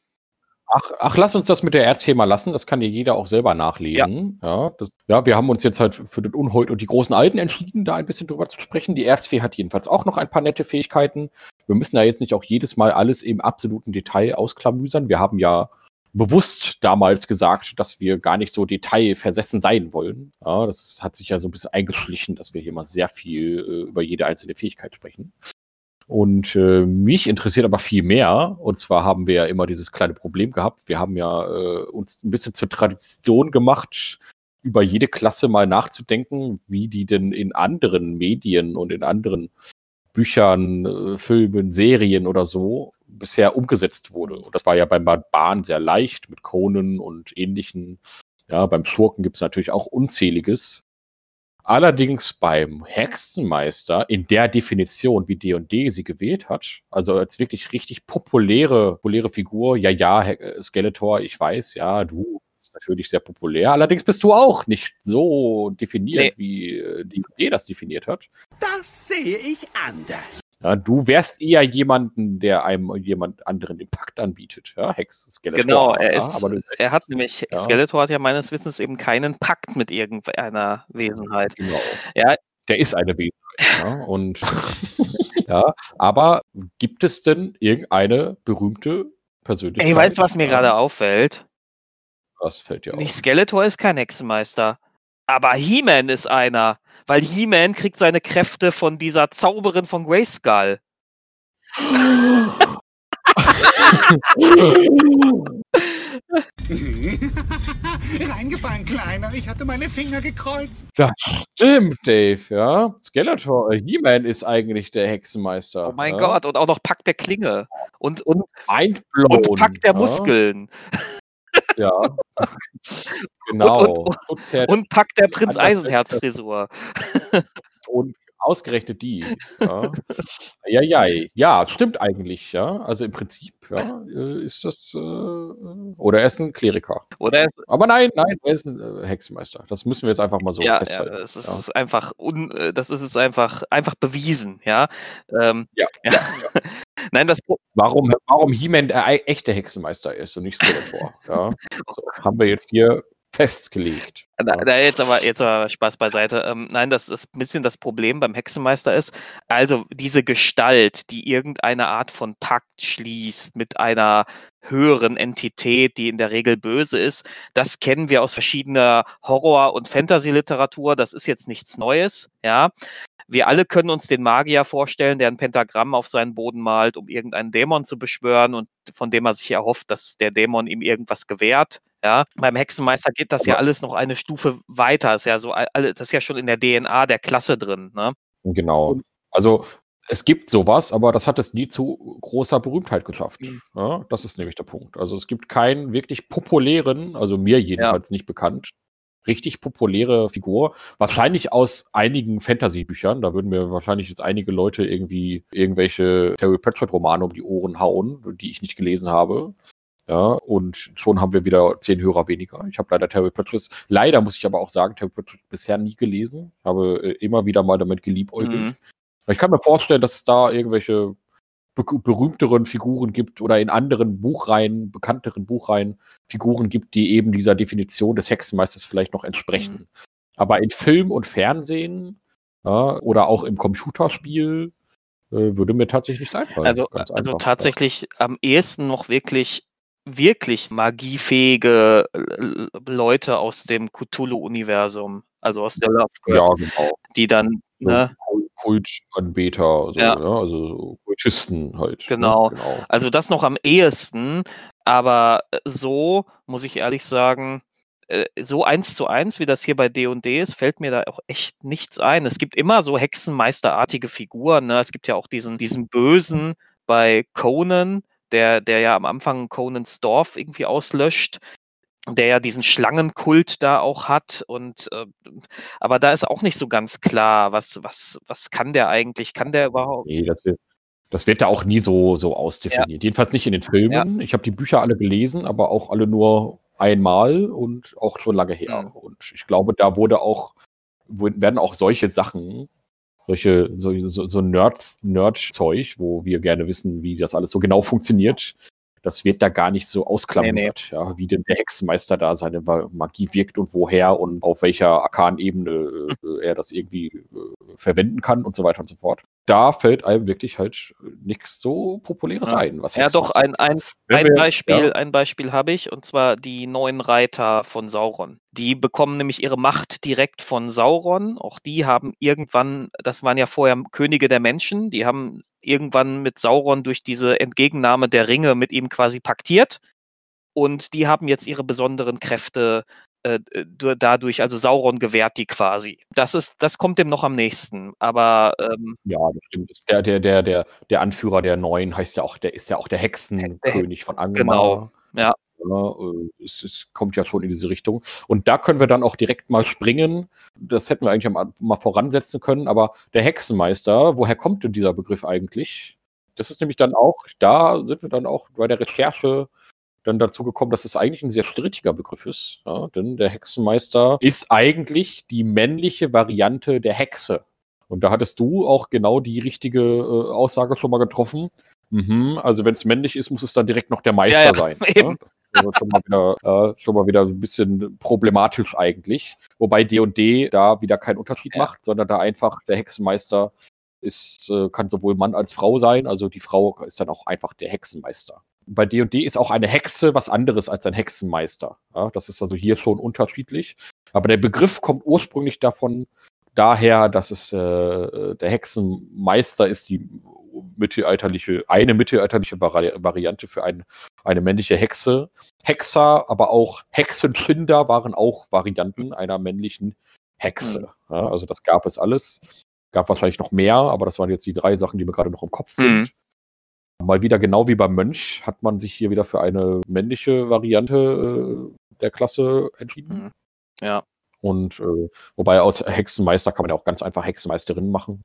Ach, ach, lass uns das mit der Erzfee mal lassen. Das kann dir jeder auch selber nachlesen. Ja, ja, das, ja, wir haben uns jetzt halt für den Unhold und die großen Alten entschieden, da ein bisschen drüber zu sprechen. Die Erzfee hat jedenfalls auch noch ein paar nette Fähigkeiten. Wir müssen da jetzt nicht auch jedes Mal alles im absoluten Detail ausklamüsern. Wir haben ja bewusst damals gesagt, dass wir gar nicht so detailversessen sein wollen. Ja, das hat sich ja so ein bisschen eingeschlichen, dass wir hier mal sehr viel äh, über jede einzelne Fähigkeit sprechen. Und äh, mich interessiert aber viel mehr. Und zwar haben wir ja immer dieses kleine Problem gehabt. Wir haben ja äh, uns ein bisschen zur Tradition gemacht, über jede Klasse mal nachzudenken, wie die denn in anderen Medien und in anderen Büchern, äh, Filmen, Serien oder so bisher umgesetzt wurde. Und das war ja beim Bahn sehr leicht mit Conan und ähnlichen. Ja, beim Schurken gibt es natürlich auch unzähliges. Allerdings beim Hexenmeister in der Definition, wie D&D sie gewählt hat, also als wirklich richtig populäre, populäre Figur, ja, ja, Skeletor, ich weiß, ja, du bist natürlich sehr populär. Allerdings bist du auch nicht so definiert, nee. wie äh, D&D das definiert hat. Das sehe ich anders. Ja, du wärst eher jemanden, der einem jemand anderen den Pakt anbietet. Ja, Hex, Skeletor. Genau, er, ist, ja, er hat nämlich, ja. Skeletor hat ja meines Wissens eben keinen Pakt mit irgendeiner Wesenheit. Genau. Ja. Der ist eine Wesenheit. ja, und ja, aber gibt es denn irgendeine berühmte Persönlichkeit? Ey, weißt du, was mir gerade auffällt? Was fällt dir auf? Nicht Skeletor ist kein Hexenmeister. Aber He-Man ist einer. Weil He-Man kriegt seine Kräfte von dieser Zauberin von Grayskull. Reingefallen, Kleiner. Ich hatte meine Finger gekreuzt. Das stimmt, Dave, ja. Skeletor, äh, He-Man ist eigentlich der Hexenmeister. Oh mein ja? Gott, und auch noch Pack der Klinge. Und, und, Mindblown, und Pack der ja? Muskeln. Ja. genau. Und, und, und Pack der Prinz Eisenherz-Frisur. Und ausgerechnet die. Ja. ja, ja, ja, stimmt eigentlich, ja. Also im Prinzip, ja, äh, ist das, äh, oder er ist ein Kleriker. Oder ist, Aber nein, nein, er ist ein äh, Hexenmeister. Das müssen wir jetzt einfach mal so ja, festhalten. Ja, das ist, ja. einfach, un, äh, das ist es einfach, einfach bewiesen, ja. Ähm, ja, ja. Nein, das warum, warum He-Man der echte Hexenmeister ist und nicht Skeletor. ja. So, haben wir jetzt hier festgelegt. Da, da jetzt, aber, jetzt aber Spaß beiseite. Ähm, nein, das ist ein bisschen das Problem beim Hexenmeister ist, also diese Gestalt, die irgendeine Art von Pakt schließt mit einer höheren Entität, die in der Regel böse ist, das kennen wir aus verschiedener Horror- und Fantasy-Literatur. Das ist jetzt nichts Neues, ja. Wir alle können uns den Magier vorstellen, der ein Pentagramm auf seinen Boden malt, um irgendeinen Dämon zu beschwören und von dem er sich erhofft, dass der Dämon ihm irgendwas gewährt. Ja, beim Hexenmeister geht das ja alles noch eine Stufe weiter. Ist ja so, das ist ja schon in der DNA der Klasse drin. Ne? Genau. Also es gibt sowas, aber das hat es nie zu großer Berühmtheit geschafft. Mhm. Ja, das ist nämlich der Punkt. Also es gibt keinen wirklich populären, also mir jedenfalls ja. nicht bekannt, richtig populäre Figur. Wahrscheinlich aus einigen Fantasy-Büchern. Da würden mir wahrscheinlich jetzt einige Leute irgendwie irgendwelche Terry Pratchett-Romane um die Ohren hauen, die ich nicht gelesen habe. Ja, und schon haben wir wieder zehn Hörer weniger. Ich habe leider Terry Pratchett, leider muss ich aber auch sagen, Terry Pratchett bisher nie gelesen. Ich habe äh, immer wieder mal damit geliebäugelt. Mhm. Ich kann mir vorstellen, dass es da irgendwelche be berühmteren Figuren gibt oder in anderen Buchreihen, bekannteren Buchreihen Figuren gibt, die eben dieser Definition des Hexenmeisters vielleicht noch entsprechen. Mhm. Aber in Film und Fernsehen ja, oder auch im Computerspiel äh, würde mir tatsächlich nichts einfallen. Also, also tatsächlich am ehesten noch wirklich wirklich magiefähige Leute aus dem Cthulhu-Universum, also aus der Lovecraft, ja, genau. die dann ne? Kultanbeter, so, ja. ne? also Kultisten halt. Genau. Ne? genau. Also das noch am ehesten, aber äh, so muss ich ehrlich sagen, äh, so eins zu eins, wie das hier bei D&D ist, fällt mir da auch echt nichts ein. Es gibt immer so Hexenmeisterartige Figuren. Ne? Es gibt ja auch diesen, diesen Bösen bei Conan, der, der ja am Anfang Conans Dorf irgendwie auslöscht, der ja diesen Schlangenkult da auch hat und äh, aber da ist auch nicht so ganz klar, was, was, was kann der eigentlich? Kann der überhaupt? Nee, das wird, das wird da auch nie so, so ausdefiniert. Ja. Jedenfalls nicht in den Filmen. Ja. Ich habe die Bücher alle gelesen, aber auch alle nur einmal und auch schon lange her. Mhm. Und ich glaube, da wurde auch, werden auch solche Sachen solche, so, so, so Nerd-Zeug, wo wir gerne wissen, wie das alles so genau funktioniert. Das wird da gar nicht so ausklammert, nee, nee. ja, wie denn der Hexenmeister da seine Magie wirkt und woher und auf welcher Arkan-Ebene äh, er das irgendwie äh, verwenden kann und so weiter und so fort da fällt einem wirklich halt nichts so Populäres ja. ein. Was ja, doch, ein, ein, ein wir, Beispiel, ja. ein Beispiel habe ich, und zwar die neuen Reiter von Sauron. Die bekommen nämlich ihre Macht direkt von Sauron. Auch die haben irgendwann, das waren ja vorher Könige der Menschen, die haben irgendwann mit Sauron durch diese Entgegennahme der Ringe mit ihm quasi paktiert. Und die haben jetzt ihre besonderen Kräfte äh, dadurch, also Sauron gewährt die quasi. Das ist, das kommt dem noch am nächsten. Aber ähm, ja, das stimmt. Der, der, der, der, der Anführer der Neuen heißt ja auch, der ist ja auch der Hexenkönig von Angmar. Genau, ja. Ja äh, es, es, kommt ja schon in diese Richtung. Und da können wir dann auch direkt mal springen. Das hätten wir eigentlich mal voransetzen können. Aber der Hexenmeister, woher kommt denn dieser Begriff eigentlich? Das ist nämlich dann auch, da sind wir dann auch bei der Recherche dann dazu gekommen, dass es eigentlich ein sehr strittiger Begriff ist. Ja, denn der Hexenmeister ist eigentlich die männliche Variante der Hexe. Und da hattest du auch genau die richtige äh, Aussage schon mal getroffen. Mhm, also wenn es männlich ist, muss es dann direkt noch der Meister ja, ja, sein. Ja? Ist schon mal, wieder, äh, schon mal wieder ein bisschen problematisch eigentlich. Wobei D&D da wieder keinen Unterschied macht, sondern da einfach der Hexenmeister ist, äh, kann sowohl Mann als Frau sein. Also die Frau ist dann auch einfach der Hexenmeister bei D&D ist auch eine Hexe was anderes als ein Hexenmeister. Ja, das ist also hier schon unterschiedlich. Aber der Begriff kommt ursprünglich davon, daher, dass es äh, der Hexenmeister ist, die mittelalterliche, eine mittelalterliche Vari Variante für ein, eine männliche Hexe. Hexer, aber auch Hexenkinder waren auch Varianten einer männlichen Hexe. Mhm. Ja, also das gab es alles. Gab wahrscheinlich noch mehr, aber das waren jetzt die drei Sachen, die mir gerade noch im Kopf sind. Mhm. Mal wieder genau wie beim Mönch hat man sich hier wieder für eine männliche Variante äh, der Klasse entschieden. Mhm. Ja. Und äh, wobei aus Hexenmeister kann man ja auch ganz einfach Hexenmeisterin machen.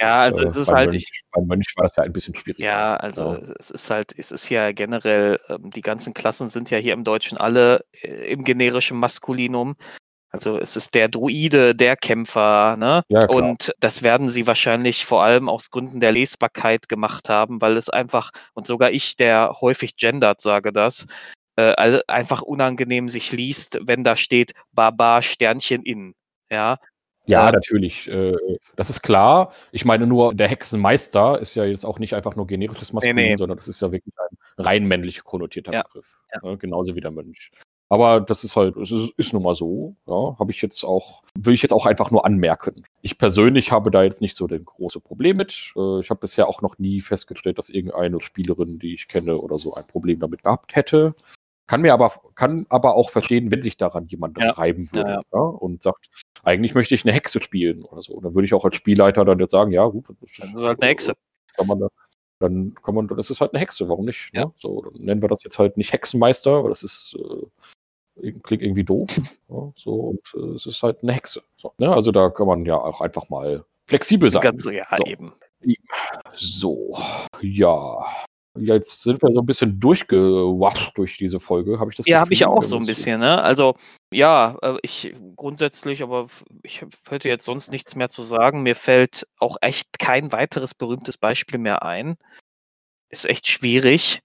Ja, also äh, es ist halt. Mönch, ich, beim Mönch war das ja ein bisschen schwierig. Ja, also ja. es ist halt, es ist ja generell, ähm, die ganzen Klassen sind ja hier im Deutschen alle äh, im generischen Maskulinum. Also es ist der Druide, der Kämpfer, ne? Ja, und das werden sie wahrscheinlich vor allem aus Gründen der Lesbarkeit gemacht haben, weil es einfach, und sogar ich, der häufig gendert, sage das, äh, also einfach unangenehm sich liest, wenn da steht Barbar Sternchen in. Ja. Ja, natürlich. Äh, das ist klar. Ich meine nur, der Hexenmeister ist ja jetzt auch nicht einfach nur generisches Maskulin, nee, nee. sondern das ist ja wirklich ein rein männlich konnotierter ja. Begriff. Ja. Ne? Genauso wie der Mönch. Aber das ist halt, es ist, ist nun mal so. Ja, habe ich jetzt auch, will ich jetzt auch einfach nur anmerken. Ich persönlich habe da jetzt nicht so den große Problem mit. Äh, ich habe bisher auch noch nie festgestellt, dass irgendeine Spielerin, die ich kenne oder so, ein Problem damit gehabt hätte. Kann mir aber, kann aber auch verstehen, wenn sich daran jemand ja. reiben würde ja, ja. und sagt, eigentlich möchte ich eine Hexe spielen oder so. Dann würde ich auch als Spielleiter dann jetzt sagen, ja, gut, das ist, das ist halt eine Hexe. Kann man da, dann kann man, das ist halt eine Hexe, warum nicht? Ne? So, dann nennen wir das jetzt halt nicht Hexenmeister, aber das ist äh, klingt irgendwie doof. Ja, so, und äh, es ist halt eine Hexe. So, ne? Also da kann man ja auch einfach mal flexibel sein. Ganz so, ja, so. eben. So, ja. Jetzt sind wir so ein bisschen durchgewascht durch diese Folge, habe ich das Ja, habe ich ja auch so ein bisschen, ne? Also, ja, äh, ich grundsätzlich, aber ich hätte jetzt sonst nichts mehr zu sagen. Mir fällt auch echt kein weiteres berühmtes Beispiel mehr ein. Ist echt schwierig.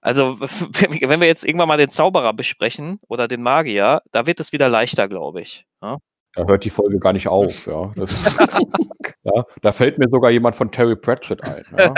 Also, wenn wir jetzt irgendwann mal den Zauberer besprechen oder den Magier, da wird es wieder leichter, glaube ich. Ja? Da hört die Folge gar nicht auf, ja. Ist, ja. Da fällt mir sogar jemand von Terry Pratchett ein. Ja.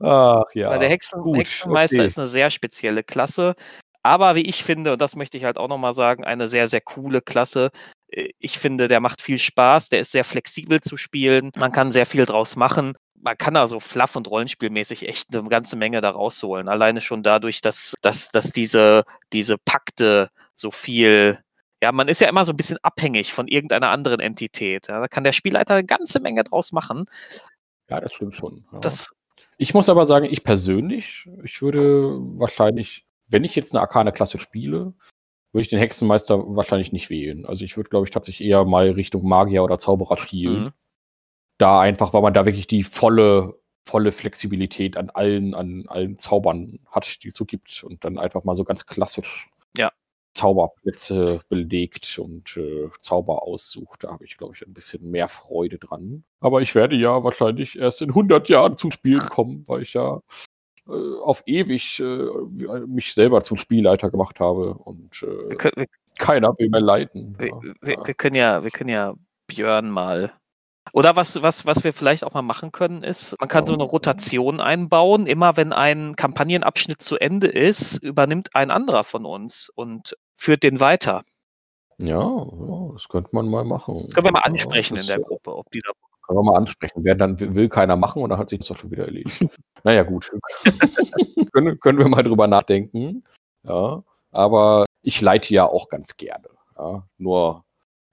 Ach ja. Weil der Hexen, Gut, Hexenmeister okay. ist eine sehr spezielle Klasse. Aber wie ich finde, und das möchte ich halt auch nochmal sagen, eine sehr, sehr coole Klasse. Äh, ich finde, der macht viel Spaß, der ist sehr flexibel zu spielen. Man kann sehr viel draus machen man kann da so fluff- und rollenspielmäßig echt eine ganze Menge da rausholen. Alleine schon dadurch, dass, dass, dass diese, diese Pakte so viel, ja, man ist ja immer so ein bisschen abhängig von irgendeiner anderen Entität. Ja. Da kann der Spielleiter eine ganze Menge draus machen. Ja, das stimmt schon. Ja. Das, ich muss aber sagen, ich persönlich, ich würde wahrscheinlich, wenn ich jetzt eine arkane Klasse spiele, würde ich den Hexenmeister wahrscheinlich nicht wählen. Also ich würde, glaube ich, tatsächlich eher mal Richtung Magier oder Zauberer spielen. Mhm da einfach, weil man da wirklich die volle, volle Flexibilität an allen, an allen Zaubern hat, die es so gibt und dann einfach mal so ganz klassisch ja. Zauberplätze belegt und äh, Zauber aussucht. Da habe ich, glaube ich, ein bisschen mehr Freude dran. Aber ich werde ja wahrscheinlich erst in 100 Jahren zum Spielen kommen, weil ich ja äh, auf ewig äh, mich selber zum Spielleiter gemacht habe und äh, wir können, wir, keiner will mehr leiten. Wir, ja. wir, können ja, wir können ja Björn mal oder was, was, was wir vielleicht auch mal machen können, ist, man kann so eine Rotation einbauen. Immer wenn ein Kampagnenabschnitt zu Ende ist, übernimmt ein anderer von uns und führt den weiter. Ja, das könnte man mal machen. Das können wir mal ansprechen ja, in der Gruppe, ob die da. Können wir mal ansprechen. Wer dann will keiner machen und dann hat sich das doch schon wieder erledigt. naja, gut. können, können wir mal drüber nachdenken. Ja, aber ich leite ja auch ganz gerne. Ja, nur,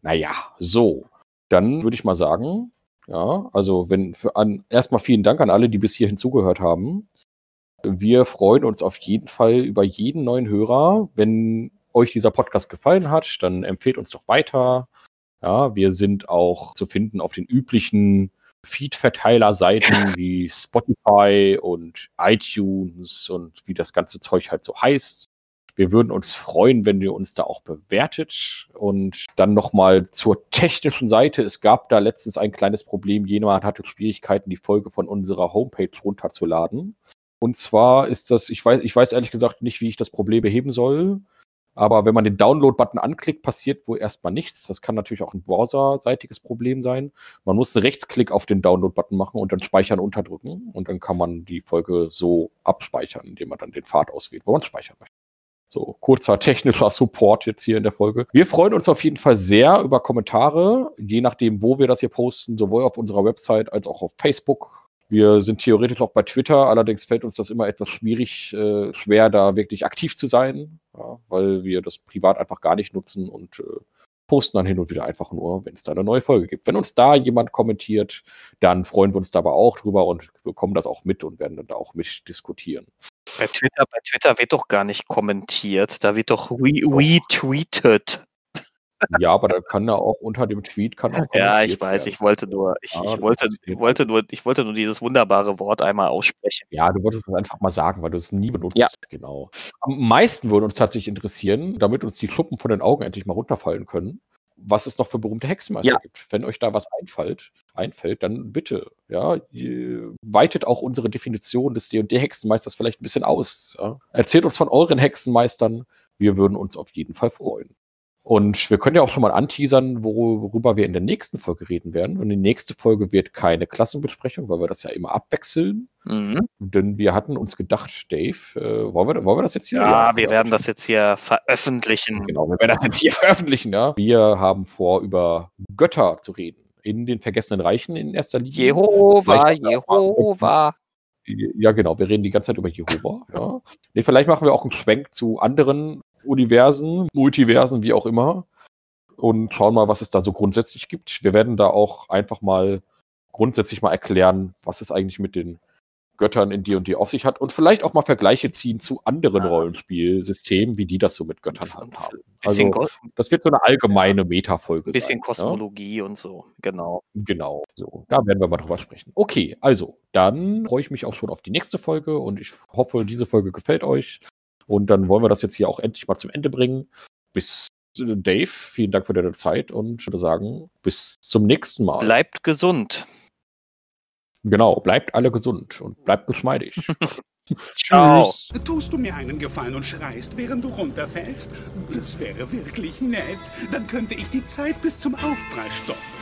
naja, so. Dann würde ich mal sagen, ja, also wenn an, erstmal vielen Dank an alle, die bis hierhin zugehört haben. Wir freuen uns auf jeden Fall über jeden neuen Hörer. Wenn euch dieser Podcast gefallen hat, dann empfehlt uns doch weiter. Ja, wir sind auch zu finden auf den üblichen Feed-Verteiler-Seiten wie Spotify und iTunes und wie das ganze Zeug halt so heißt. Wir würden uns freuen, wenn ihr uns da auch bewertet. Und dann nochmal zur technischen Seite. Es gab da letztens ein kleines Problem. Jemand hatte Schwierigkeiten, die Folge von unserer Homepage runterzuladen. Und zwar ist das, ich weiß, ich weiß ehrlich gesagt nicht, wie ich das Problem beheben soll. Aber wenn man den Download-Button anklickt, passiert wohl erstmal nichts. Das kann natürlich auch ein browserseitiges Problem sein. Man muss einen Rechtsklick auf den Download-Button machen und dann Speichern unterdrücken. Und dann kann man die Folge so abspeichern, indem man dann den Pfad auswählt, wo man speichern möchte. So, kurzer technischer Support jetzt hier in der Folge. Wir freuen uns auf jeden Fall sehr über Kommentare, je nachdem, wo wir das hier posten, sowohl auf unserer Website als auch auf Facebook. Wir sind theoretisch auch bei Twitter, allerdings fällt uns das immer etwas schwierig, äh, schwer, da wirklich aktiv zu sein, ja, weil wir das privat einfach gar nicht nutzen und äh, posten dann hin und wieder einfach nur, wenn es da eine neue Folge gibt. Wenn uns da jemand kommentiert, dann freuen wir uns dabei auch drüber und bekommen das auch mit und werden dann da auch mitdiskutieren. Bei Twitter, bei Twitter wird doch gar nicht kommentiert, da wird doch retweetet. Ja, aber da kann er auch unter dem Tweet kann auch Ja, ich weiß, werden. ich wollte nur, ich, ja, ich wollte, ich wollte nur, ich wollte nur dieses wunderbare Wort einmal aussprechen. Ja, du wolltest es einfach mal sagen, weil du es nie benutzt. Ja. Genau. Am meisten würde uns tatsächlich interessieren, damit uns die Schuppen von den Augen endlich mal runterfallen können, was es noch für berühmte Hexenmeister ja. gibt. Wenn euch da was einfällt, einfällt, dann bitte, ja, weitet auch unsere Definition des D&D-Hexenmeisters vielleicht ein bisschen aus. Ja? Erzählt uns von euren Hexenmeistern. Wir würden uns auf jeden Fall freuen. Und wir können ja auch schon mal anteasern, worüber wir in der nächsten Folge reden werden. Und die nächste Folge wird keine Klassenbesprechung, weil wir das ja immer abwechseln. Mhm. Denn wir hatten uns gedacht, Dave, äh, wollen, wir, wollen wir das jetzt hier? Ja, wir werden das jetzt hier veröffentlichen. Genau, wir werden das jetzt hier veröffentlichen. Ja. Wir haben vor, über Götter zu reden. In den vergessenen Reichen in erster Linie. Jehova, Jehova. Ja, genau. Wir reden die ganze Zeit über Jehova. Ja. Nee, vielleicht machen wir auch einen Schwenk zu anderen Universen, Multiversen, wie auch immer. Und schauen mal, was es da so grundsätzlich gibt. Wir werden da auch einfach mal grundsätzlich mal erklären, was es eigentlich mit den Göttern in D&D auf sich hat und vielleicht auch mal Vergleiche ziehen zu anderen ja. Rollenspielsystemen, wie die das so mit Göttern handhaben. Also, das wird so eine allgemeine Metafolge Ein bisschen sein, Kosmologie ja? und so, genau. Genau, so, da werden wir mal drüber sprechen. Okay, also, dann freue ich mich auch schon auf die nächste Folge und ich hoffe, diese Folge gefällt euch. Und dann wollen wir das jetzt hier auch endlich mal zum Ende bringen. Bis äh, Dave, vielen Dank für deine Zeit und ich würde sagen, bis zum nächsten Mal. Bleibt gesund. Genau, bleibt alle gesund und bleibt geschmeidig. Ciao. Tust du mir einen Gefallen und schreist, während du runterfällst? Das wäre wirklich nett. Dann könnte ich die Zeit bis zum Aufprall stoppen.